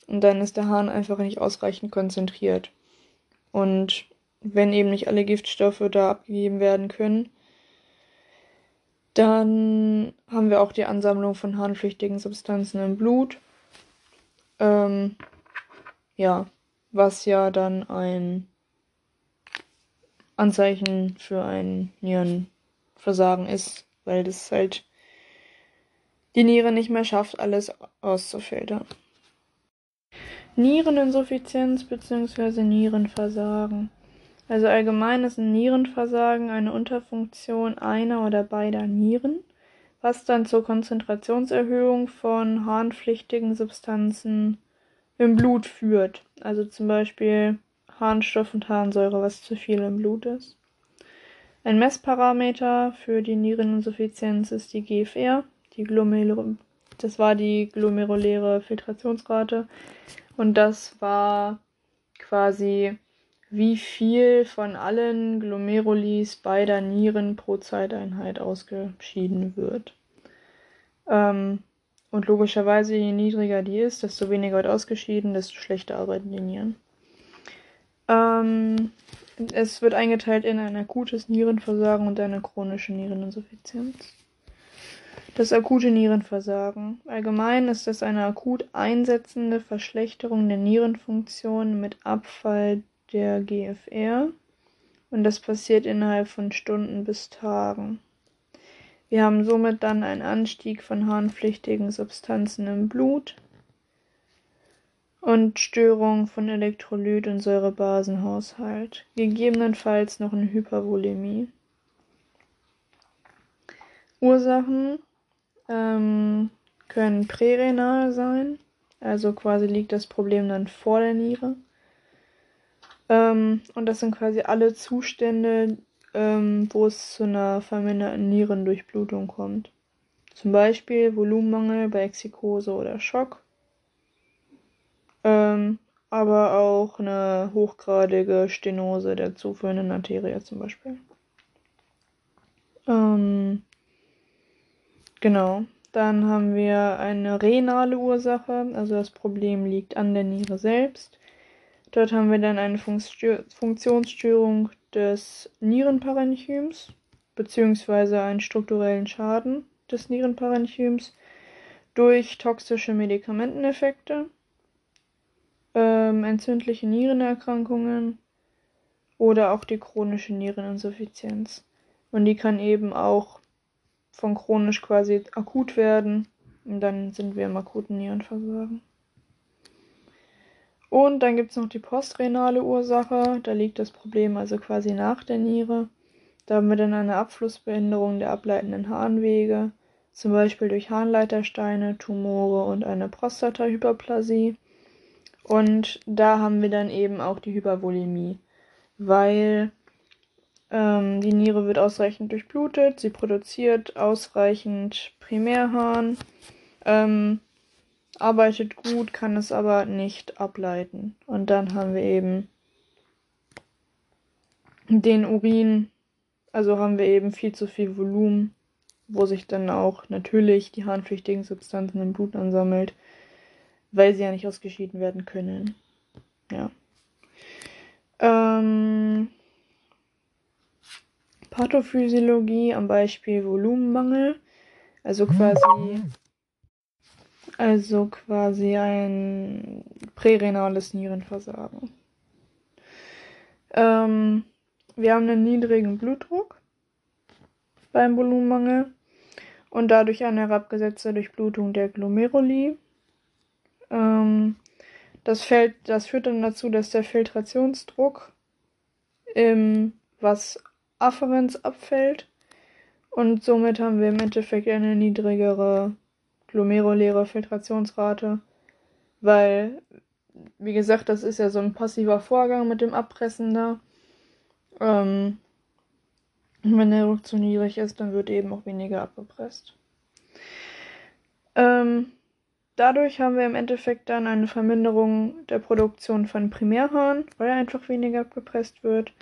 Und dann ist der Hahn einfach nicht ausreichend konzentriert. Und wenn eben nicht alle Giftstoffe da abgegeben werden können, dann haben wir auch die Ansammlung von harnpflichtigen Substanzen im Blut. Ähm, ja, was ja dann ein Anzeichen für ein Nierenversagen ist, weil das halt die Niere nicht mehr schafft, alles auszufiltern. Niereninsuffizienz bzw. Nierenversagen. Also allgemein ist ein Nierenversagen eine Unterfunktion einer oder beider Nieren, was dann zur Konzentrationserhöhung von harnpflichtigen Substanzen im Blut führt. Also zum Beispiel Harnstoff und Harnsäure, was zu viel im Blut ist. Ein Messparameter für die Niereninsuffizienz ist die GFR, die Glomerul das war die glomeruläre Filtrationsrate und das war quasi wie viel von allen Glomerulis beider Nieren pro Zeiteinheit ausgeschieden wird. Ähm, und logischerweise, je niedriger die ist, desto weniger wird ausgeschieden, desto schlechter arbeiten die Nieren. Ähm, es wird eingeteilt in ein akutes Nierenversagen und eine chronische Niereninsuffizienz. Das akute Nierenversagen. Allgemein ist es eine akut einsetzende Verschlechterung der Nierenfunktion mit Abfall der GFR und das passiert innerhalb von Stunden bis Tagen. Wir haben somit dann einen Anstieg von harnpflichtigen Substanzen im Blut und Störung von Elektrolyt- und Säurebasenhaushalt, gegebenenfalls noch eine Hypervolemie. Ursachen ähm, können prärenal sein, also quasi liegt das Problem dann vor der Niere. Ähm, und das sind quasi alle Zustände, ähm, wo es zu einer verminderten Nierendurchblutung kommt. Zum Beispiel Volumenmangel bei Exikose oder Schock. Ähm, aber auch eine hochgradige Stenose der zuführenden Arterie zum Beispiel. Ähm, genau. Dann haben wir eine renale Ursache, also das Problem liegt an der Niere selbst. Dort haben wir dann eine Funktionsstörung des Nierenparenchyms beziehungsweise einen strukturellen Schaden des Nierenparenchyms durch toxische Medikamenteneffekte, ähm, entzündliche Nierenerkrankungen oder auch die chronische Niereninsuffizienz. Und die kann eben auch von chronisch quasi akut werden und dann sind wir im akuten Nierenversagen. Und dann gibt es noch die postrenale Ursache. Da liegt das Problem also quasi nach der Niere. Da haben wir dann eine Abflussbehinderung der ableitenden Harnwege, zum Beispiel durch Harnleitersteine, Tumore und eine Prostatahyperplasie. Und da haben wir dann eben auch die Hypervolemie, weil ähm, die Niere wird ausreichend durchblutet, sie produziert ausreichend Primärharn. Ähm, arbeitet gut, kann es aber nicht ableiten. Und dann haben wir eben den Urin, also haben wir eben viel zu viel Volumen, wo sich dann auch natürlich die harnpflichtigen Substanzen im Blut ansammelt, weil sie ja nicht ausgeschieden werden können. Ja. Ähm, Pathophysiologie am Beispiel Volumenmangel, also quasi also quasi ein prärenales Nierenversagen. Ähm, wir haben einen niedrigen Blutdruck beim Volumenmangel und dadurch eine herabgesetzte Durchblutung der Glomeruli. Ähm, das, fällt, das führt dann dazu, dass der Filtrationsdruck im was Afferenz abfällt und somit haben wir im Endeffekt eine niedrigere glomeruläre Filtrationsrate, weil, wie gesagt, das ist ja so ein passiver Vorgang mit dem Abpressen da. Ähm, wenn der Druck zu niedrig ist, dann wird eben auch weniger abgepresst. Ähm, dadurch haben wir im Endeffekt dann eine Verminderung der Produktion von Primärhahn, weil einfach weniger abgepresst wird.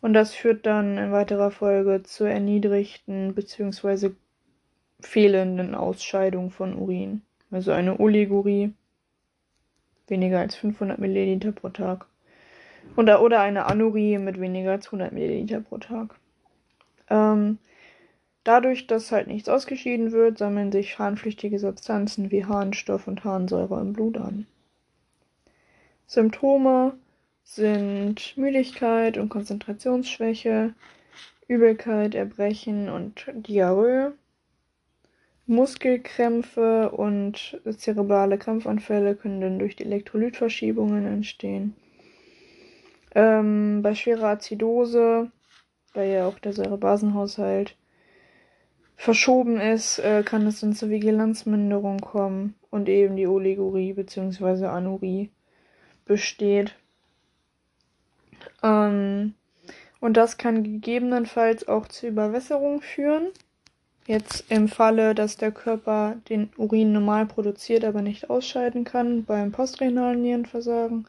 Und das führt dann in weiterer Folge zur erniedrigten bzw. fehlenden Ausscheidung von Urin. Also eine Oligurie, weniger als 500 Milliliter pro Tag. Oder, oder eine Anurie mit weniger als 100 Milliliter pro Tag. Ähm, dadurch, dass halt nichts ausgeschieden wird, sammeln sich harnpflichtige Substanzen wie Harnstoff und Harnsäure im Blut an. Symptome sind Müdigkeit und Konzentrationsschwäche, Übelkeit, Erbrechen und Diarrhoe, Muskelkrämpfe und zerebrale Krampfanfälle können dann durch die Elektrolytverschiebungen entstehen. Ähm, bei schwerer Azidose, weil ja auch der Säurebasenhaushalt verschoben ist, äh, kann es dann zur Vigilanzminderung kommen und eben die Oligurie bzw. Anurie besteht. Ähm, und das kann gegebenenfalls auch zu Überwässerung führen. Jetzt im Falle, dass der Körper den Urin normal produziert, aber nicht ausscheiden kann beim postrenalen Nierenversagen,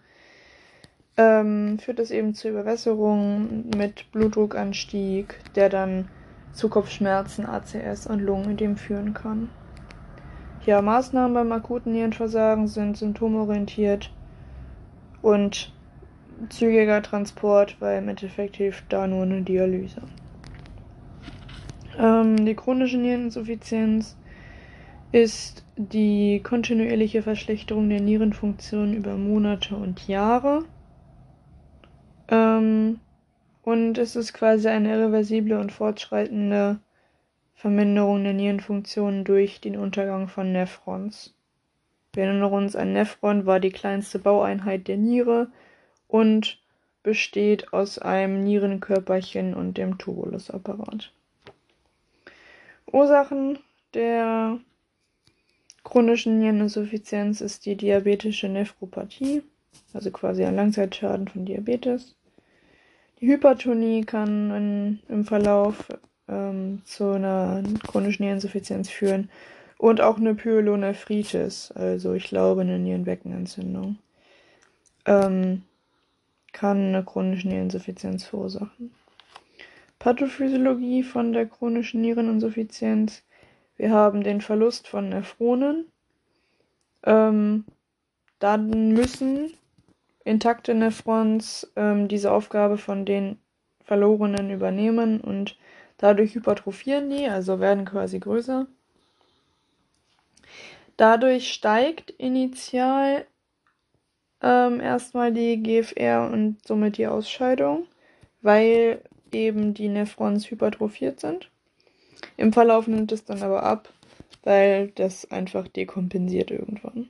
ähm, führt das eben zu Überwässerung mit Blutdruckanstieg, der dann zu Kopfschmerzen, ACS und Lungenödem führen kann. Ja, Maßnahmen beim akuten Nierenversagen sind symptomorientiert und zügiger Transport, weil im Endeffekt hilft da nur eine Dialyse. Ähm, die chronische Niereninsuffizienz ist die kontinuierliche Verschlechterung der Nierenfunktion über Monate und Jahre. Ähm, und es ist quasi eine irreversible und fortschreitende Verminderung der Nierenfunktion durch den Untergang von Nephrons. Wir erinnern uns, ein Nephron war die kleinste Baueinheit der Niere und besteht aus einem Nierenkörperchen und dem Tubulusapparat. Ursachen der chronischen Niereninsuffizienz ist die diabetische Nephropathie, also quasi ein Langzeitschaden von Diabetes. Die Hypertonie kann in, im Verlauf ähm, zu einer chronischen Niereninsuffizienz führen und auch eine Pyelonephritis, also ich glaube eine Nierenbeckenentzündung, ähm, kann eine chronische Niereninsuffizienz verursachen. Pathophysiologie von der chronischen Niereninsuffizienz. Wir haben den Verlust von Nephronen. Ähm, dann müssen intakte Nephrons ähm, diese Aufgabe von den verlorenen übernehmen und dadurch hypertrophieren die, also werden quasi größer. Dadurch steigt initial ähm, erstmal die GFR und somit die Ausscheidung, weil eben die Nephrons hypertrophiert sind. Im Verlauf nimmt es dann aber ab, weil das einfach dekompensiert irgendwann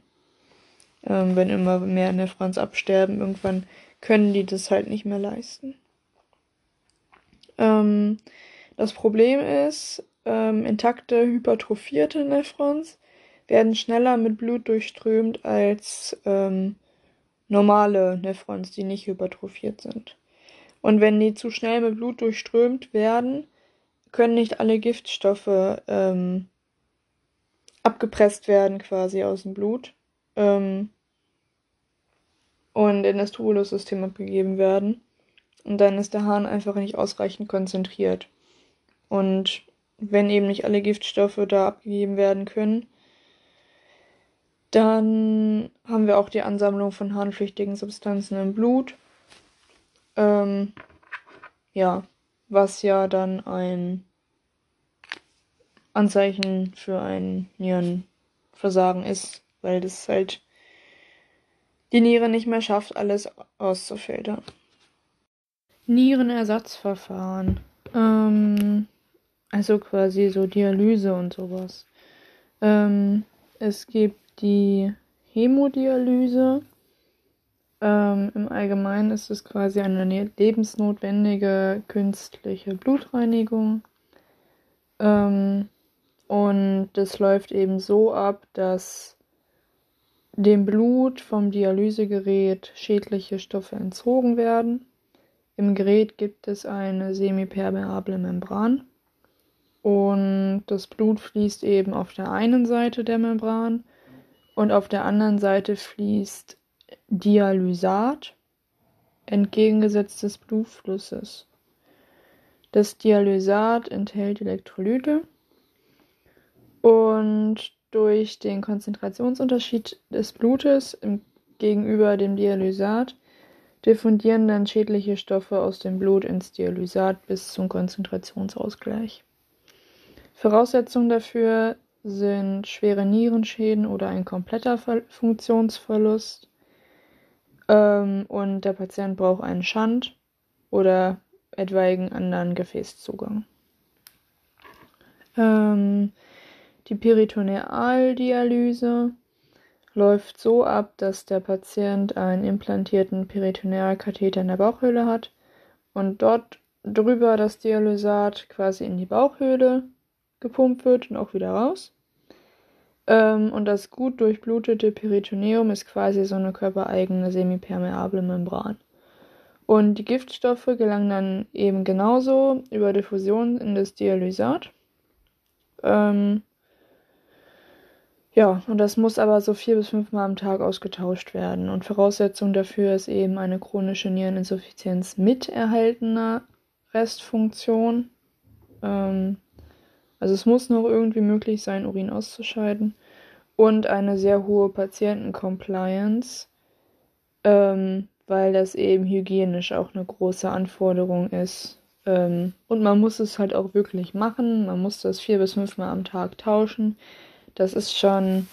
ähm, wenn immer mehr Nephrons absterben, irgendwann können die das halt nicht mehr leisten. Ähm, das Problem ist, ähm, intakte, hypertrophierte Nephrons werden schneller mit Blut durchströmt als ähm, normale Nephrons, die nicht hypertrophiert sind. Und wenn die zu schnell mit Blut durchströmt werden, können nicht alle Giftstoffe ähm, abgepresst werden quasi aus dem Blut ähm, und in das Tubulussystem abgegeben werden. Und dann ist der Hahn einfach nicht ausreichend konzentriert. Und wenn eben nicht alle Giftstoffe da abgegeben werden können, dann haben wir auch die Ansammlung von harnpflichtigen Substanzen im Blut. Ähm, ja, was ja dann ein Anzeichen für ein Nierenversagen ist, weil das halt die Niere nicht mehr schafft, alles auszufiltern. Nierenersatzverfahren. Ähm, also quasi so Dialyse und sowas. Ähm, es gibt die Hämodialyse. Ähm, Im Allgemeinen ist es quasi eine ne-, lebensnotwendige künstliche Blutreinigung. Ähm, und das läuft eben so ab, dass dem Blut vom Dialysegerät schädliche Stoffe entzogen werden. Im Gerät gibt es eine semipermeable Membran und das Blut fließt eben auf der einen Seite der Membran und auf der anderen Seite fließt Dialysat entgegengesetzt des Blutflusses. Das Dialysat enthält Elektrolyte und durch den Konzentrationsunterschied des Blutes gegenüber dem Dialysat diffundieren dann schädliche Stoffe aus dem Blut ins Dialysat bis zum Konzentrationsausgleich. Voraussetzung dafür sind schwere Nierenschäden oder ein kompletter Funktionsverlust. Ähm, und der Patient braucht einen Schand oder etwaigen anderen Gefäßzugang. Ähm, die Peritonealdialyse läuft so ab, dass der Patient einen implantierten Peritonealkatheter in der Bauchhöhle hat und dort drüber das Dialysat quasi in die Bauchhöhle gepumpt wird und auch wieder raus. Ähm, und das gut durchblutete Peritoneum ist quasi so eine körpereigene semipermeable Membran. Und die Giftstoffe gelangen dann eben genauso über Diffusion in das Dialysat. Ähm, ja, und das muss aber so vier bis fünfmal am Tag ausgetauscht werden. Und Voraussetzung dafür ist eben eine chronische Niereninsuffizienz mit erhaltener Restfunktion. Ähm, also es muss noch irgendwie möglich sein, Urin auszuscheiden. Und eine sehr hohe Patientencompliance, ähm, weil das eben hygienisch auch eine große Anforderung ist. Ähm, und man muss es halt auch wirklich machen. Man muss das vier bis fünfmal am Tag tauschen. Das ist schon,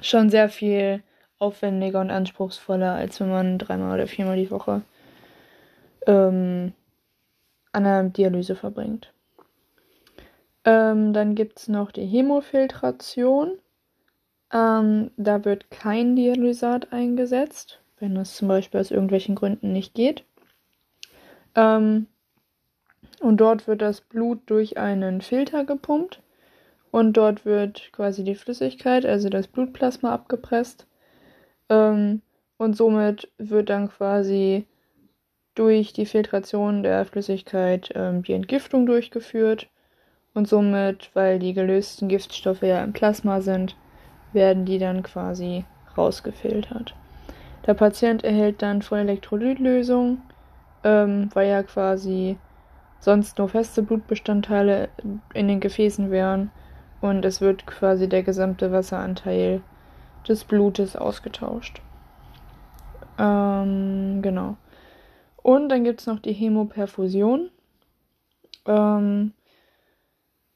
schon sehr viel aufwendiger und anspruchsvoller, als wenn man dreimal oder viermal die Woche ähm, an einer Dialyse verbringt. Ähm, dann gibt es noch die Hämofiltration. Ähm, da wird kein Dialysat eingesetzt, wenn es zum Beispiel aus irgendwelchen Gründen nicht geht. Ähm, und dort wird das Blut durch einen Filter gepumpt und dort wird quasi die Flüssigkeit, also das Blutplasma abgepresst. Ähm, und somit wird dann quasi durch die Filtration der Flüssigkeit ähm, die Entgiftung durchgeführt. Und somit, weil die gelösten Giftstoffe ja im Plasma sind, werden die dann quasi rausgefiltert. Der Patient erhält dann voll Elektrolytlösung, ähm, weil ja quasi sonst nur feste Blutbestandteile in den Gefäßen wären und es wird quasi der gesamte Wasseranteil des Blutes ausgetauscht. Ähm, genau. Und dann gibt es noch die Hämoperfusion. Ähm,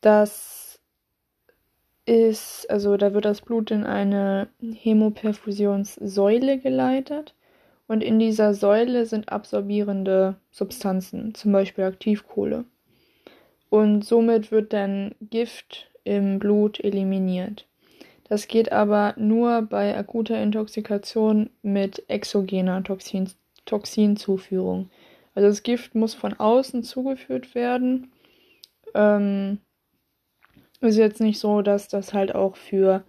das ist, also da wird das Blut in eine Hämoperfusionssäule geleitet. Und in dieser Säule sind absorbierende Substanzen, zum Beispiel Aktivkohle. Und somit wird dann Gift im Blut eliminiert. Das geht aber nur bei akuter Intoxikation mit exogener Toxin Toxinzuführung. Also das Gift muss von außen zugeführt werden. Ähm, ist jetzt nicht so, dass das halt auch für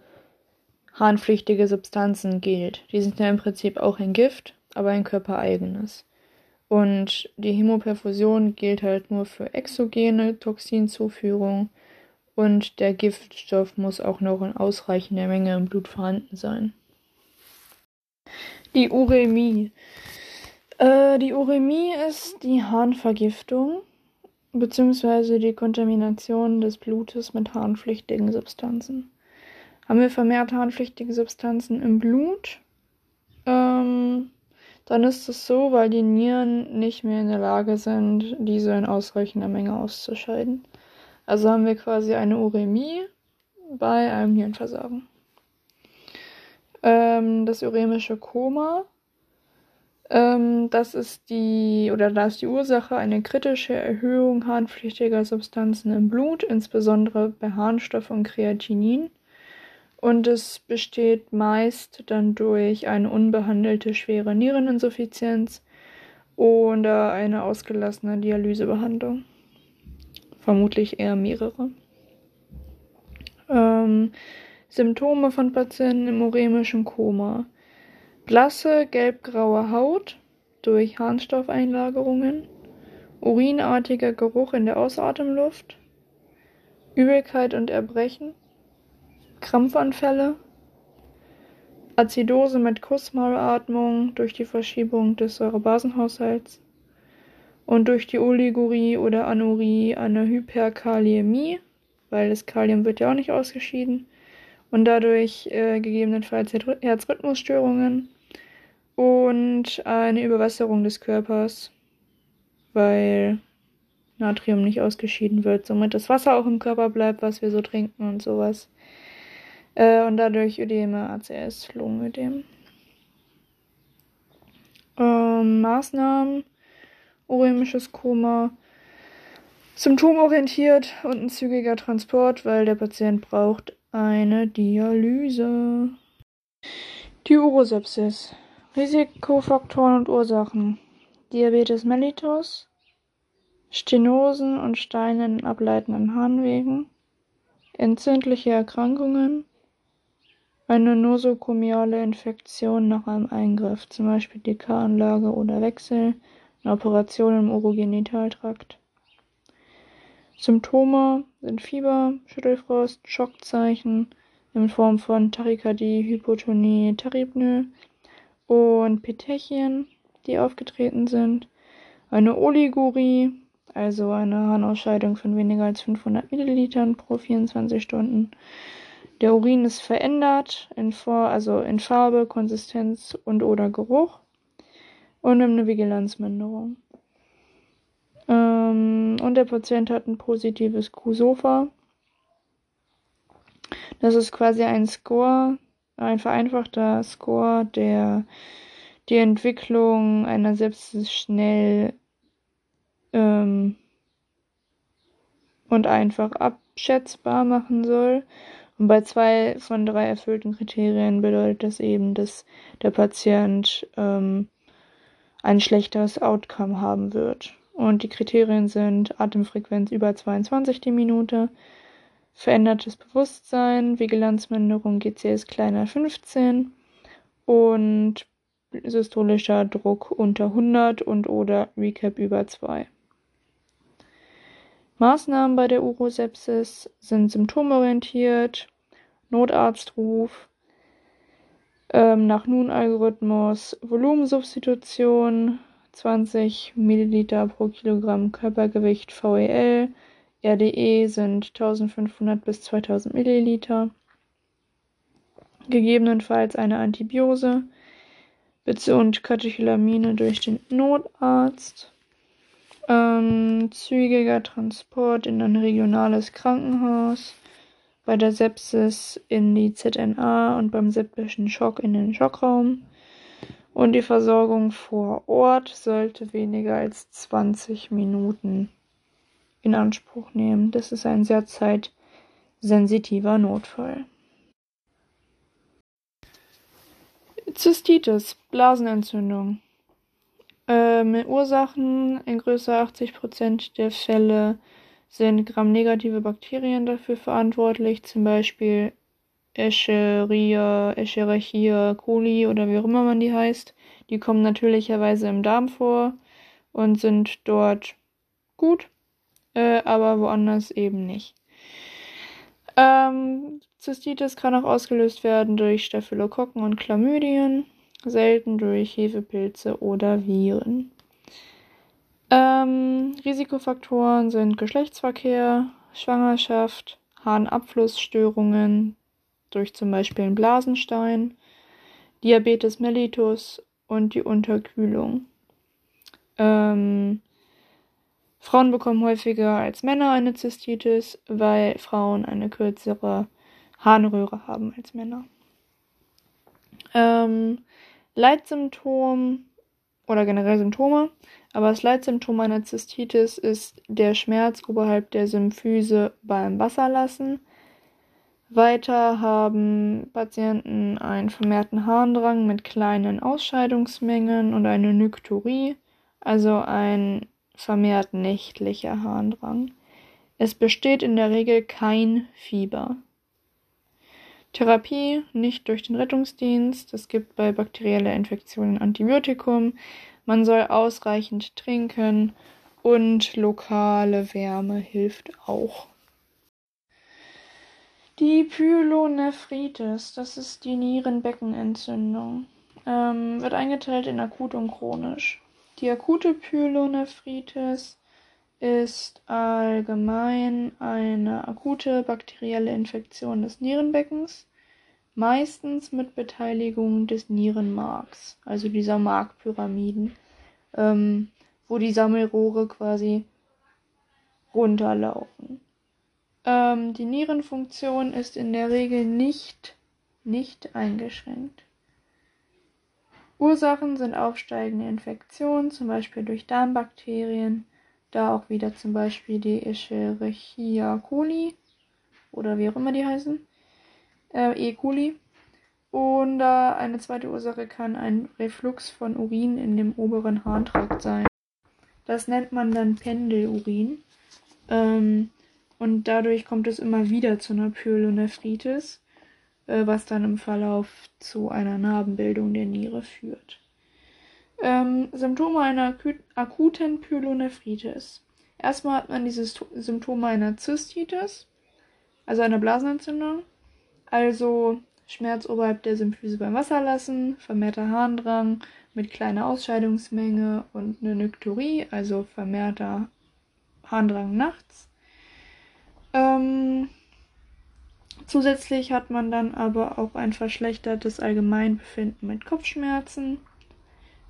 harnpflichtige Substanzen gilt. Die sind ja im Prinzip auch ein Gift, aber ein körpereigenes. Und die Hämoperfusion gilt halt nur für exogene Toxinzuführung und der Giftstoff muss auch noch in ausreichender Menge im Blut vorhanden sein. Die Uremie. Äh, die Uremie ist die Harnvergiftung bzw. die Kontamination des Blutes mit harnpflichtigen Substanzen. Haben wir vermehrt harnpflichtige Substanzen im Blut, ähm, dann ist es so, weil die Nieren nicht mehr in der Lage sind, diese in ausreichender Menge auszuscheiden. Also haben wir quasi eine Uremie bei einem Nierenversagen. Ähm, das uremische Koma, ähm, das ist die, oder da ist die Ursache eine kritische Erhöhung harnpflichtiger Substanzen im Blut, insbesondere bei Harnstoff und Kreatinin. Und es besteht meist dann durch eine unbehandelte schwere Niereninsuffizienz oder eine ausgelassene Dialysebehandlung vermutlich eher mehrere. Ähm, Symptome von Patienten im uremischen Koma. Blasse, gelbgraue Haut durch Harnstoffeinlagerungen, urinartiger Geruch in der Ausatemluft, Übelkeit und Erbrechen, Krampfanfälle, Azidose mit Kussmaulatmung durch die Verschiebung des Säurebasenhaushalts und durch die Oligurie oder Anurie eine Hyperkaliämie, weil das Kalium wird ja auch nicht ausgeschieden und dadurch äh, gegebenenfalls Herzrhythmusstörungen und eine Überwässerung des Körpers, weil Natrium nicht ausgeschieden wird, somit das Wasser auch im Körper bleibt, was wir so trinken und sowas. Äh, und dadurch Ödeme, ACS, Lungenödem. Ähm, Maßnahmen, uremisches Koma, symptomorientiert und ein zügiger Transport, weil der Patient braucht eine Dialyse. Die Urosepsis. Risikofaktoren und Ursachen. Diabetes mellitus, Stenosen und Steine in ableitenden Harnwegen, entzündliche Erkrankungen, eine nosokomiale Infektion nach einem Eingriff, zum Beispiel DK-Anlage oder Wechsel, eine Operation im Urogenitaltrakt. Symptome sind Fieber, Schüttelfrost, Schockzeichen in Form von Tachykardie, Hypotonie, Tachypnoe und Petechien, die aufgetreten sind. Eine Oligurie, also eine Harnausscheidung von weniger als 500 Millilitern pro 24 Stunden. Der Urin ist verändert in, Vor also in Farbe, Konsistenz und oder Geruch und eine Vigilanzminderung. Ähm, und der Patient hat ein positives Q-SOFA. Das ist quasi ein Score, ein vereinfachter Score, der die Entwicklung einer Sepsis schnell ähm, und einfach abschätzbar machen soll. Und bei zwei von drei erfüllten Kriterien bedeutet das eben, dass der Patient ähm, ein schlechteres Outcome haben wird. Und die Kriterien sind Atemfrequenz über 22 die Minute, verändertes Bewusstsein, Vigilanzminderung GCS kleiner 15 und systolischer Druck unter 100 und oder Recap über 2. Maßnahmen bei der Urosepsis sind symptomorientiert, Notarztruf, ähm, nach Nun-Algorithmus, Volumensubstitution, 20 Milliliter pro Kilogramm Körpergewicht VEL, RDE sind 1500 bis 2000 Milliliter, gegebenenfalls eine Antibiose und Katecholamine durch den Notarzt. Ähm, zügiger Transport in ein regionales Krankenhaus, bei der Sepsis in die ZNA und beim septischen Schock in den Schockraum. Und die Versorgung vor Ort sollte weniger als 20 Minuten in Anspruch nehmen. Das ist ein sehr zeitsensitiver Notfall. Zystitis, Blasenentzündung. Ähm, Ursachen in größer 80% der Fälle sind gramnegative Bakterien dafür verantwortlich, zum Beispiel Escherichia, Escherichia coli oder wie auch immer man die heißt. Die kommen natürlicherweise im Darm vor und sind dort gut, äh, aber woanders eben nicht. Ähm, Zystitis kann auch ausgelöst werden durch Staphylokokken und Chlamydien selten durch Hefepilze oder Viren. Ähm, Risikofaktoren sind Geschlechtsverkehr, Schwangerschaft, Harnabflussstörungen durch zum Beispiel einen Blasenstein, Diabetes mellitus und die Unterkühlung. Ähm, Frauen bekommen häufiger als Männer eine Zystitis, weil Frauen eine kürzere Harnröhre haben als Männer. Ähm, Leitsymptom oder generell Symptome, aber das Leitsymptom einer Zystitis ist der Schmerz oberhalb der Symphyse beim Wasserlassen. Weiter haben Patienten einen vermehrten Harndrang mit kleinen Ausscheidungsmengen und eine Nykturie, also ein vermehrt nächtlicher Harndrang. Es besteht in der Regel kein Fieber. Therapie nicht durch den Rettungsdienst. Es gibt bei bakterieller Infektion Antibiotikum. Man soll ausreichend trinken und lokale Wärme hilft auch. Die Pyelonephritis, das ist die Nierenbeckenentzündung, ähm, wird eingeteilt in akut und chronisch. Die akute Pyelonephritis ist allgemein eine akute bakterielle Infektion des Nierenbeckens, meistens mit Beteiligung des Nierenmarks, also dieser Markpyramiden, ähm, wo die Sammelrohre quasi runterlaufen. Ähm, die Nierenfunktion ist in der Regel nicht, nicht eingeschränkt. Ursachen sind aufsteigende Infektionen, zum Beispiel durch Darmbakterien, da auch wieder zum Beispiel die Escherichia coli oder wie auch immer die heißen, äh, E. coli. Und äh, eine zweite Ursache kann ein Reflux von Urin in dem oberen Harntrakt sein. Das nennt man dann Pendelurin. Ähm, und dadurch kommt es immer wieder zu einer Pyelonephritis was dann im Verlauf zu einer Narbenbildung der Niere führt. Ähm, Symptome einer akuten Pyelonephritis. Erstmal hat man dieses Symptome einer Zystitis, also einer Blasenentzündung, also Schmerz oberhalb der Symphyse beim Wasserlassen, vermehrter Harndrang mit kleiner Ausscheidungsmenge und eine Nykturie, also vermehrter Harndrang nachts. Ähm, Zusätzlich hat man dann aber auch ein verschlechtertes Allgemeinbefinden mit Kopfschmerzen,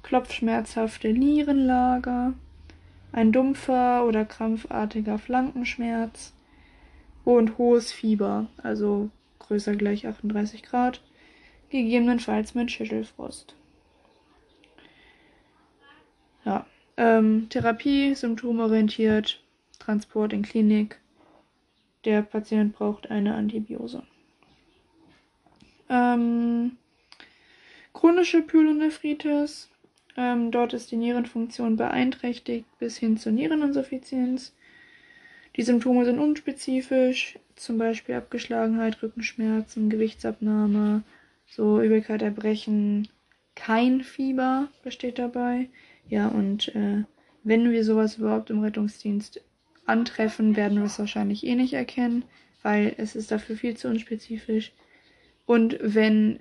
klopfschmerzhafte Nierenlager, ein dumpfer oder krampfartiger Flankenschmerz und hohes Fieber, also größer gleich 38 Grad, gegebenenfalls mit Schüttelfrost. Ja, ähm, Therapie, symptomorientiert, Transport in Klinik, der Patient braucht eine Antibiose. Ähm, chronische Pyelonephritis. Ähm, dort ist die Nierenfunktion beeinträchtigt bis hin zur Niereninsuffizienz. Die Symptome sind unspezifisch, zum Beispiel Abgeschlagenheit, Rückenschmerzen, Gewichtsabnahme, so Übelkeit, Erbrechen. Kein Fieber besteht dabei. Ja, und äh, wenn wir sowas überhaupt im Rettungsdienst antreffen, werden wir es wahrscheinlich eh nicht erkennen, weil es ist dafür viel zu unspezifisch. Und wenn,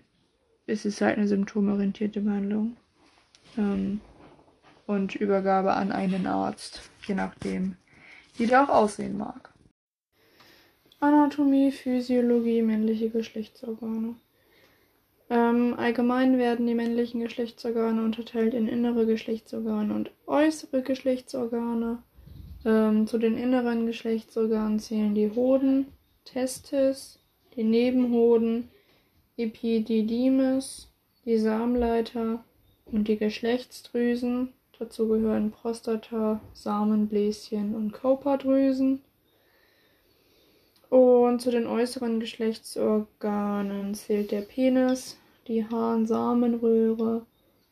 ist es halt eine symptomorientierte Behandlung. Ähm, und Übergabe an einen Arzt, je nachdem, wie der auch aussehen mag. Anatomie, Physiologie, männliche Geschlechtsorgane. Ähm, allgemein werden die männlichen Geschlechtsorgane unterteilt in innere Geschlechtsorgane und äußere Geschlechtsorgane. Ähm, zu den inneren Geschlechtsorganen zählen die Hoden, Testis, die Nebenhoden, Epididymis, die Samenleiter und die Geschlechtsdrüsen. Dazu gehören Prostata, Samenbläschen und Kauperdrüsen. Und zu den äußeren Geschlechtsorganen zählt der Penis, die Harnsamenröhre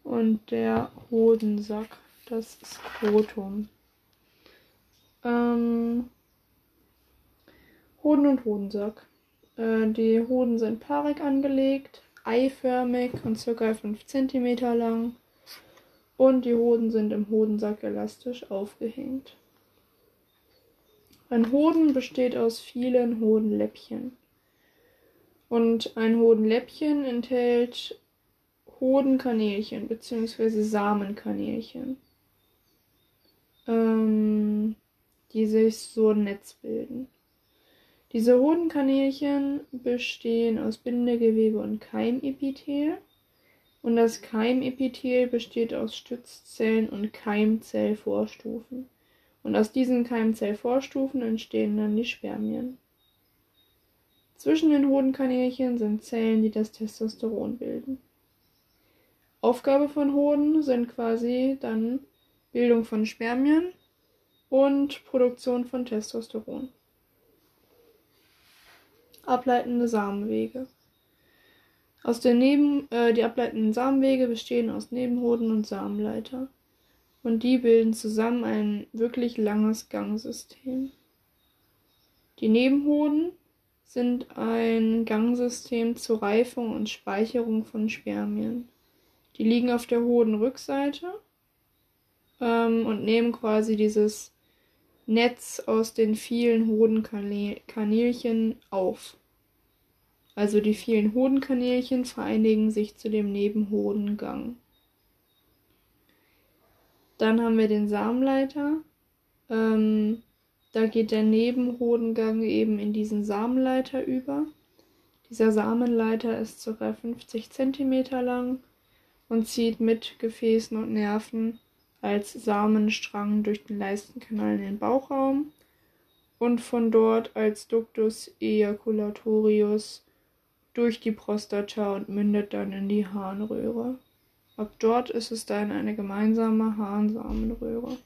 und der Hodensack, das Skrotum. Ähm, Hoden und Hodensack. Äh, die Hoden sind paarig angelegt, eiförmig und ca. 5 cm lang. Und die Hoden sind im Hodensack elastisch aufgehängt. Ein Hoden besteht aus vielen Hodenläppchen. Und ein Hodenläppchen enthält Hodenkanälchen bzw. Samenkanälchen. Ähm, die sich so ein Netz bilden. Diese Hodenkanälchen bestehen aus Bindegewebe und Keimepithel und das Keimepithel besteht aus Stützzellen und Keimzellvorstufen. Und aus diesen Keimzellvorstufen entstehen dann die Spermien. Zwischen den Hodenkanälchen sind Zellen, die das Testosteron bilden. Aufgabe von Hoden sind quasi dann Bildung von Spermien und Produktion von Testosteron. Ableitende Samenwege. Aus der Neben, äh, die ableitenden Samenwege bestehen aus Nebenhoden und Samenleiter. Und die bilden zusammen ein wirklich langes Gangsystem. Die Nebenhoden sind ein Gangsystem zur Reifung und Speicherung von Spermien. Die liegen auf der Hodenrückseite ähm, und nehmen quasi dieses Netz aus den vielen Hodenkanälchen auf. Also die vielen Hodenkanälchen vereinigen sich zu dem Nebenhodengang. Dann haben wir den Samenleiter. Ähm, da geht der Nebenhodengang eben in diesen Samenleiter über. Dieser Samenleiter ist ca. 50 cm lang und zieht mit Gefäßen und Nerven als Samenstrang durch den Leistenkanal in den Bauchraum und von dort als Ductus ejaculatorius durch die Prostata und mündet dann in die Harnröhre. Ab dort ist es dann eine gemeinsame Harnsamenröhre.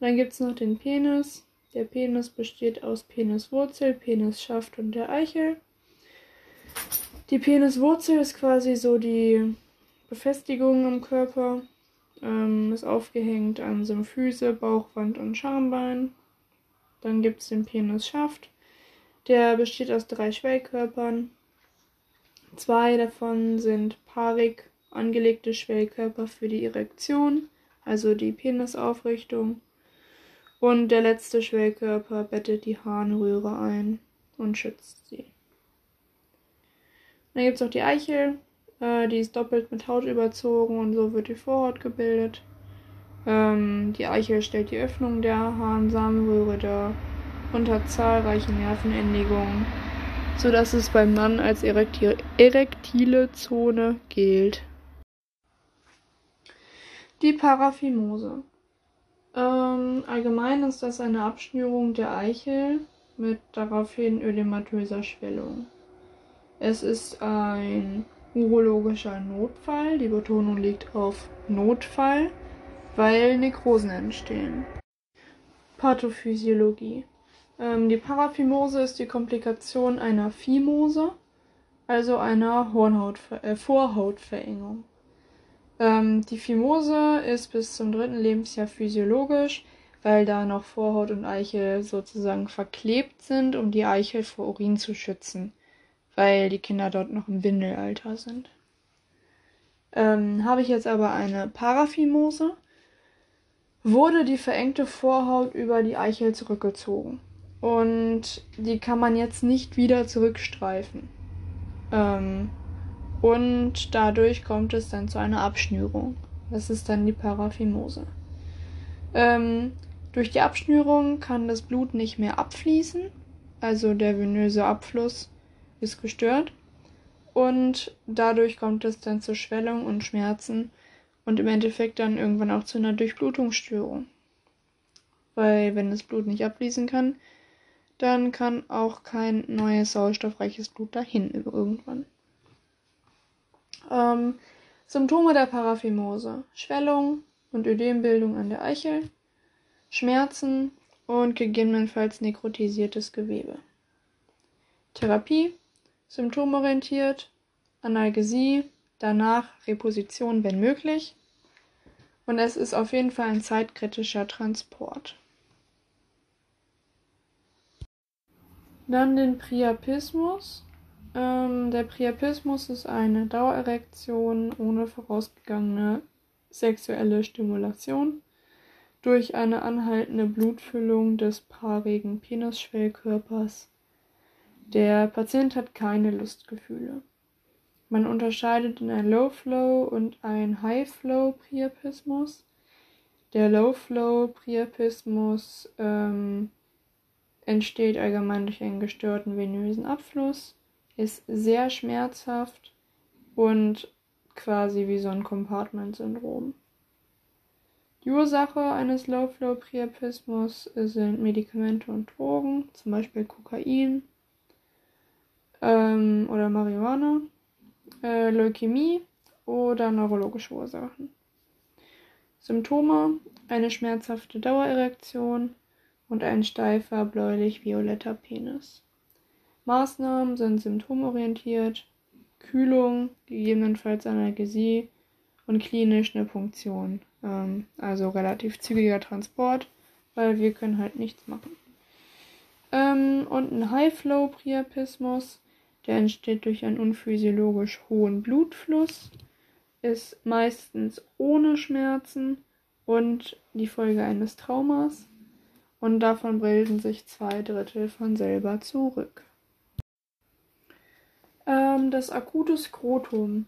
Dann gibt es noch den Penis. Der Penis besteht aus Peniswurzel, Penisschaft und der Eichel. Die Peniswurzel ist quasi so die Befestigung im Körper. Ähm, ist aufgehängt an Symphyse, Bauchwand und Schambein. Dann gibt es den Penisschaft. Der besteht aus drei Schwellkörpern. Zwei davon sind paarig angelegte Schwellkörper für die Erektion, also die Penisaufrichtung. Und der letzte Schwellkörper bettet die Harnröhre ein und schützt sie. Dann gibt es noch die Eichel. Äh, die ist doppelt mit Haut überzogen und so wird die Vorhaut gebildet. Ähm, die Eichel stellt die Öffnung der Harnsamenröhre dar und hat zahlreiche Nervenendigungen, sodass es beim Mann als erekti erektile Zone gilt. Die Paraphimose. Ähm, allgemein ist das eine Abschnürung der Eichel mit daraufhin ödematöser Schwellung. Es ist ein urologischer Notfall. Die Betonung liegt auf Notfall, weil Nekrosen entstehen. Pathophysiologie. Ähm, die Paraphimose ist die Komplikation einer Phimose, also einer Hornhautver äh, Vorhautverengung. Ähm, die Phimose ist bis zum dritten Lebensjahr physiologisch, weil da noch Vorhaut und Eichel sozusagen verklebt sind, um die Eichel vor Urin zu schützen, weil die Kinder dort noch im Windelalter sind. Ähm, Habe ich jetzt aber eine Paraphimose, wurde die verengte Vorhaut über die Eichel zurückgezogen. Und die kann man jetzt nicht wieder zurückstreifen. Ähm, und dadurch kommt es dann zu einer Abschnürung. Das ist dann die Paraphimose. Ähm, durch die Abschnürung kann das Blut nicht mehr abfließen, also der venöse Abfluss ist gestört. Und dadurch kommt es dann zur Schwellung und Schmerzen und im Endeffekt dann irgendwann auch zu einer Durchblutungsstörung. Weil wenn das Blut nicht abfließen kann, dann kann auch kein neues sauerstoffreiches Blut dahin irgendwann. Ähm, Symptome der Paraphimose: Schwellung und Ödembildung an der Eichel, Schmerzen und gegebenenfalls nekrotisiertes Gewebe. Therapie: symptomorientiert, Analgesie, danach Reposition, wenn möglich. Und es ist auf jeden Fall ein zeitkritischer Transport. Dann den Priapismus. Ähm, der Priapismus ist eine Dauererektion ohne vorausgegangene sexuelle Stimulation durch eine anhaltende Blutfüllung des paarigen Penisschwellkörpers. Der Patient hat keine Lustgefühle. Man unterscheidet in ein Low-Flow und ein High-Flow-Priapismus. Der Low-Flow-Priapismus ähm, entsteht allgemein durch einen gestörten venösen Abfluss, ist sehr schmerzhaft und quasi wie so ein Compartment-Syndrom. Die Ursache eines Low-Flow-Priapismus sind Medikamente und Drogen, zum Beispiel Kokain ähm, oder Marihuana, äh, Leukämie oder neurologische Ursachen. Symptome: eine schmerzhafte Dauererektion, und ein steifer bläulich-violetter Penis. Maßnahmen sind symptomorientiert, Kühlung, gegebenenfalls Analgesie und klinisch eine Punktion. Ähm, also relativ zügiger Transport, weil wir können halt nichts machen. Ähm, und ein High-Flow-Priapismus, der entsteht durch einen unphysiologisch hohen Blutfluss, ist meistens ohne Schmerzen und die Folge eines Traumas und davon bilden sich zwei Drittel von selber zurück. Ähm, das akute Skrotum.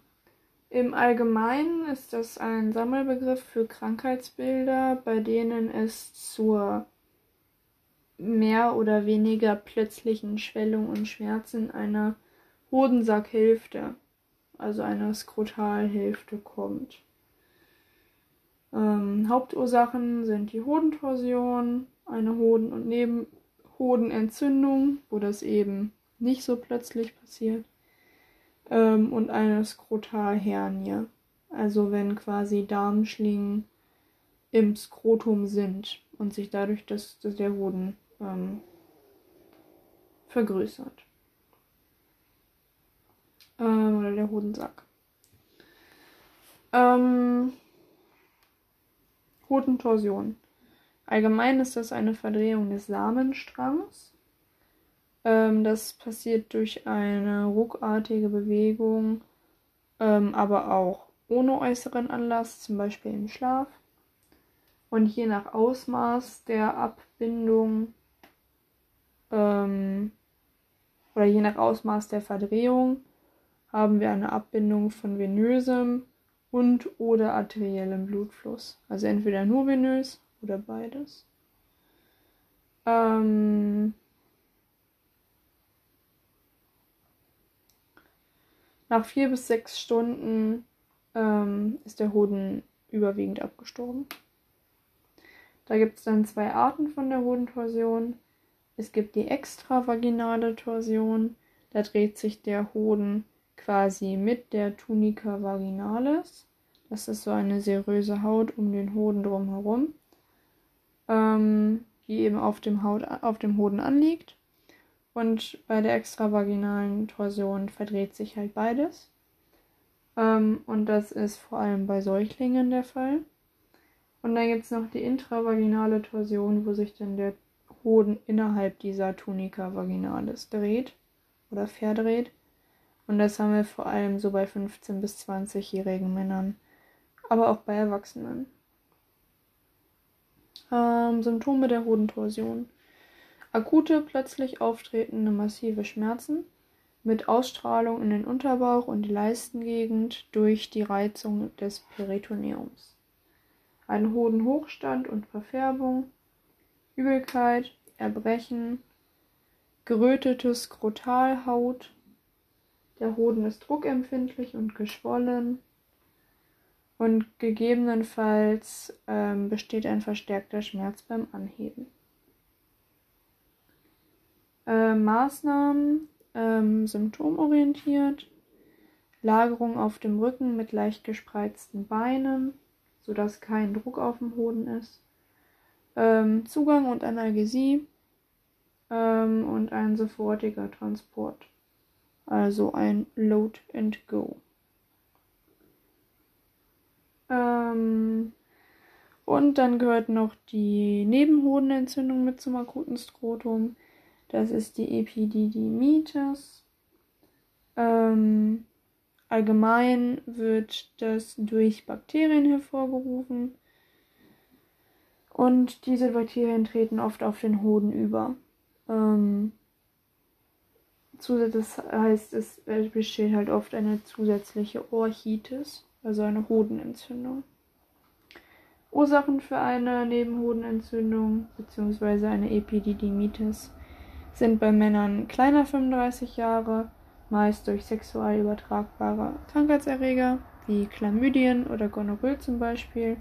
Im Allgemeinen ist das ein Sammelbegriff für Krankheitsbilder, bei denen es zur mehr oder weniger plötzlichen Schwellung und Schmerzen einer Hodensackhälfte, also einer Skrotalhälfte kommt. Ähm, Hauptursachen sind die Hodentorsion, eine Hoden- und Nebenhodenentzündung, wo das eben nicht so plötzlich passiert, ähm, und eine Skrotalhernie, also wenn quasi Darmschlingen im Skrotum sind und sich dadurch das, das der Hoden ähm, vergrößert. Ähm, oder der Hodensack. Ähm, Hodentorsion. Allgemein ist das eine Verdrehung des Samenstrangs. Ähm, das passiert durch eine ruckartige Bewegung, ähm, aber auch ohne äußeren Anlass, zum Beispiel im Schlaf. Und je nach Ausmaß der Abbindung ähm, oder je nach Ausmaß der Verdrehung haben wir eine Abbindung von venösem und oder arteriellem Blutfluss. Also entweder nur venös oder beides. Ähm nach vier bis sechs Stunden ähm, ist der Hoden überwiegend abgestorben. Da gibt es dann zwei Arten von der Hodentorsion. Es gibt die extravaginale Torsion. Da dreht sich der Hoden quasi mit der Tunica vaginalis. Das ist so eine seröse Haut um den Hoden drumherum, ähm, die eben auf dem, Haut, auf dem Hoden anliegt. Und bei der extravaginalen Torsion verdreht sich halt beides. Ähm, und das ist vor allem bei Säuglingen der Fall. Und dann gibt es noch die intravaginale Torsion, wo sich dann der Hoden innerhalb dieser Tunica vaginalis dreht oder verdreht. Und das haben wir vor allem so bei 15- bis 20-jährigen Männern aber auch bei Erwachsenen. Ähm, Symptome der Hodentorsion. Akute, plötzlich auftretende massive Schmerzen mit Ausstrahlung in den Unterbauch und die Leistengegend durch die Reizung des Peritoneums. Ein Hodenhochstand und Verfärbung, Übelkeit, Erbrechen, gerötete Skrotalhaut. Der Hoden ist druckempfindlich und geschwollen, und gegebenenfalls ähm, besteht ein verstärkter Schmerz beim Anheben. Äh, Maßnahmen ähm, symptomorientiert, Lagerung auf dem Rücken mit leicht gespreizten Beinen, sodass kein Druck auf dem Hoden ist, ähm, Zugang und Analgesie ähm, und ein sofortiger Transport, also ein Load and Go. Ähm, und dann gehört noch die Nebenhodenentzündung mit zum akuten Skrotum. Das ist die Epididymitis. Ähm, allgemein wird das durch Bakterien hervorgerufen. Und diese Bakterien treten oft auf den Hoden über. Ähm, das heißt, es besteht halt oft eine zusätzliche Orchitis also eine Hodenentzündung. Ursachen für eine Nebenhodenentzündung bzw. eine Epididymitis sind bei Männern kleiner 35 Jahre, meist durch sexuell übertragbare Krankheitserreger wie Chlamydien oder Gonorrhoe zum Beispiel.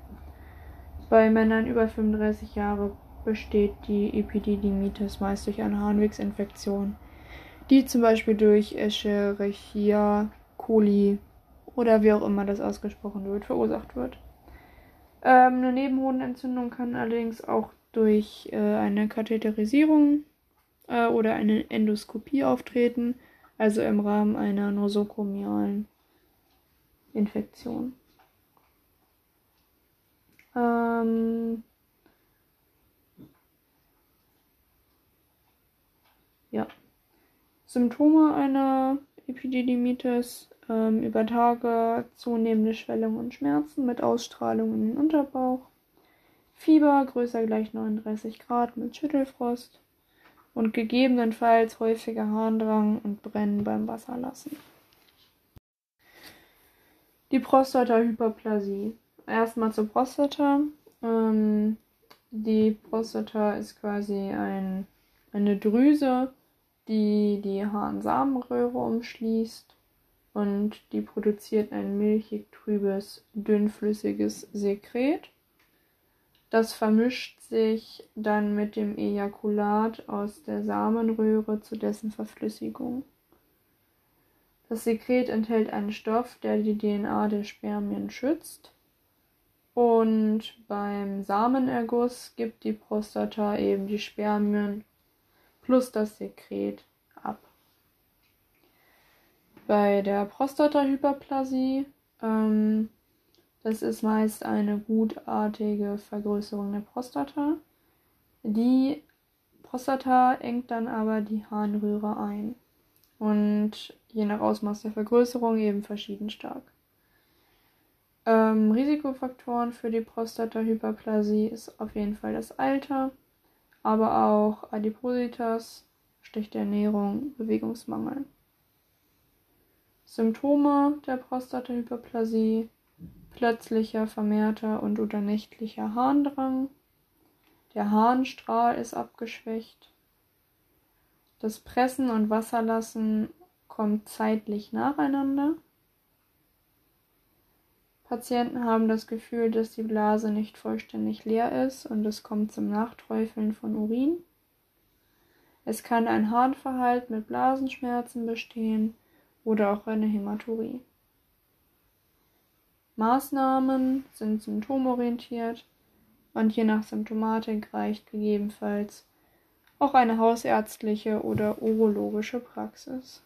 Bei Männern über 35 Jahre besteht die Epididymitis meist durch eine Harnwegsinfektion, die zum Beispiel durch Escherichia coli oder wie auch immer das ausgesprochen wird, verursacht wird. Ähm, eine Nebenhodenentzündung kann allerdings auch durch äh, eine Katheterisierung äh, oder eine Endoskopie auftreten, also im Rahmen einer nosokomialen Infektion. Ähm, ja. Symptome einer Epididymitis ähm, über Tage zunehmende Schwellung und Schmerzen mit Ausstrahlung in den Unterbauch. Fieber größer gleich 39 Grad mit Schüttelfrost. und gegebenenfalls häufiger Harndrang und Brennen beim Wasserlassen. Die Prostatahyperplasie. Erstmal zur Prostata. Ähm, die Prostata ist quasi ein, eine Drüse, die die Harnsamenröhre umschließt und die produziert ein milchig trübes, dünnflüssiges Sekret. Das vermischt sich dann mit dem Ejakulat aus der Samenröhre zu dessen Verflüssigung. Das Sekret enthält einen Stoff, der die DNA der Spermien schützt. Und beim Samenerguss gibt die Prostata eben die Spermien plus das Sekret ab. Bei der Prostatahyperplasie, ähm, das ist meist eine gutartige Vergrößerung der Prostata. Die Prostata engt dann aber die Harnröhre ein und je nach Ausmaß der Vergrößerung eben verschieden stark. Ähm, Risikofaktoren für die Prostatahyperplasie ist auf jeden Fall das Alter, aber auch Adipositas, schlechte Ernährung, Bewegungsmangel. Symptome der Prostatahyperplasie: plötzlicher, vermehrter und oder nächtlicher Harndrang. Der Harnstrahl ist abgeschwächt. Das Pressen und Wasserlassen kommt zeitlich nacheinander. Patienten haben das Gefühl, dass die Blase nicht vollständig leer ist und es kommt zum Nachträufeln von Urin. Es kann ein Harnverhalt mit Blasenschmerzen bestehen oder auch eine Hämaturie. Maßnahmen sind symptomorientiert und je nach Symptomatik reicht gegebenenfalls auch eine hausärztliche oder urologische Praxis.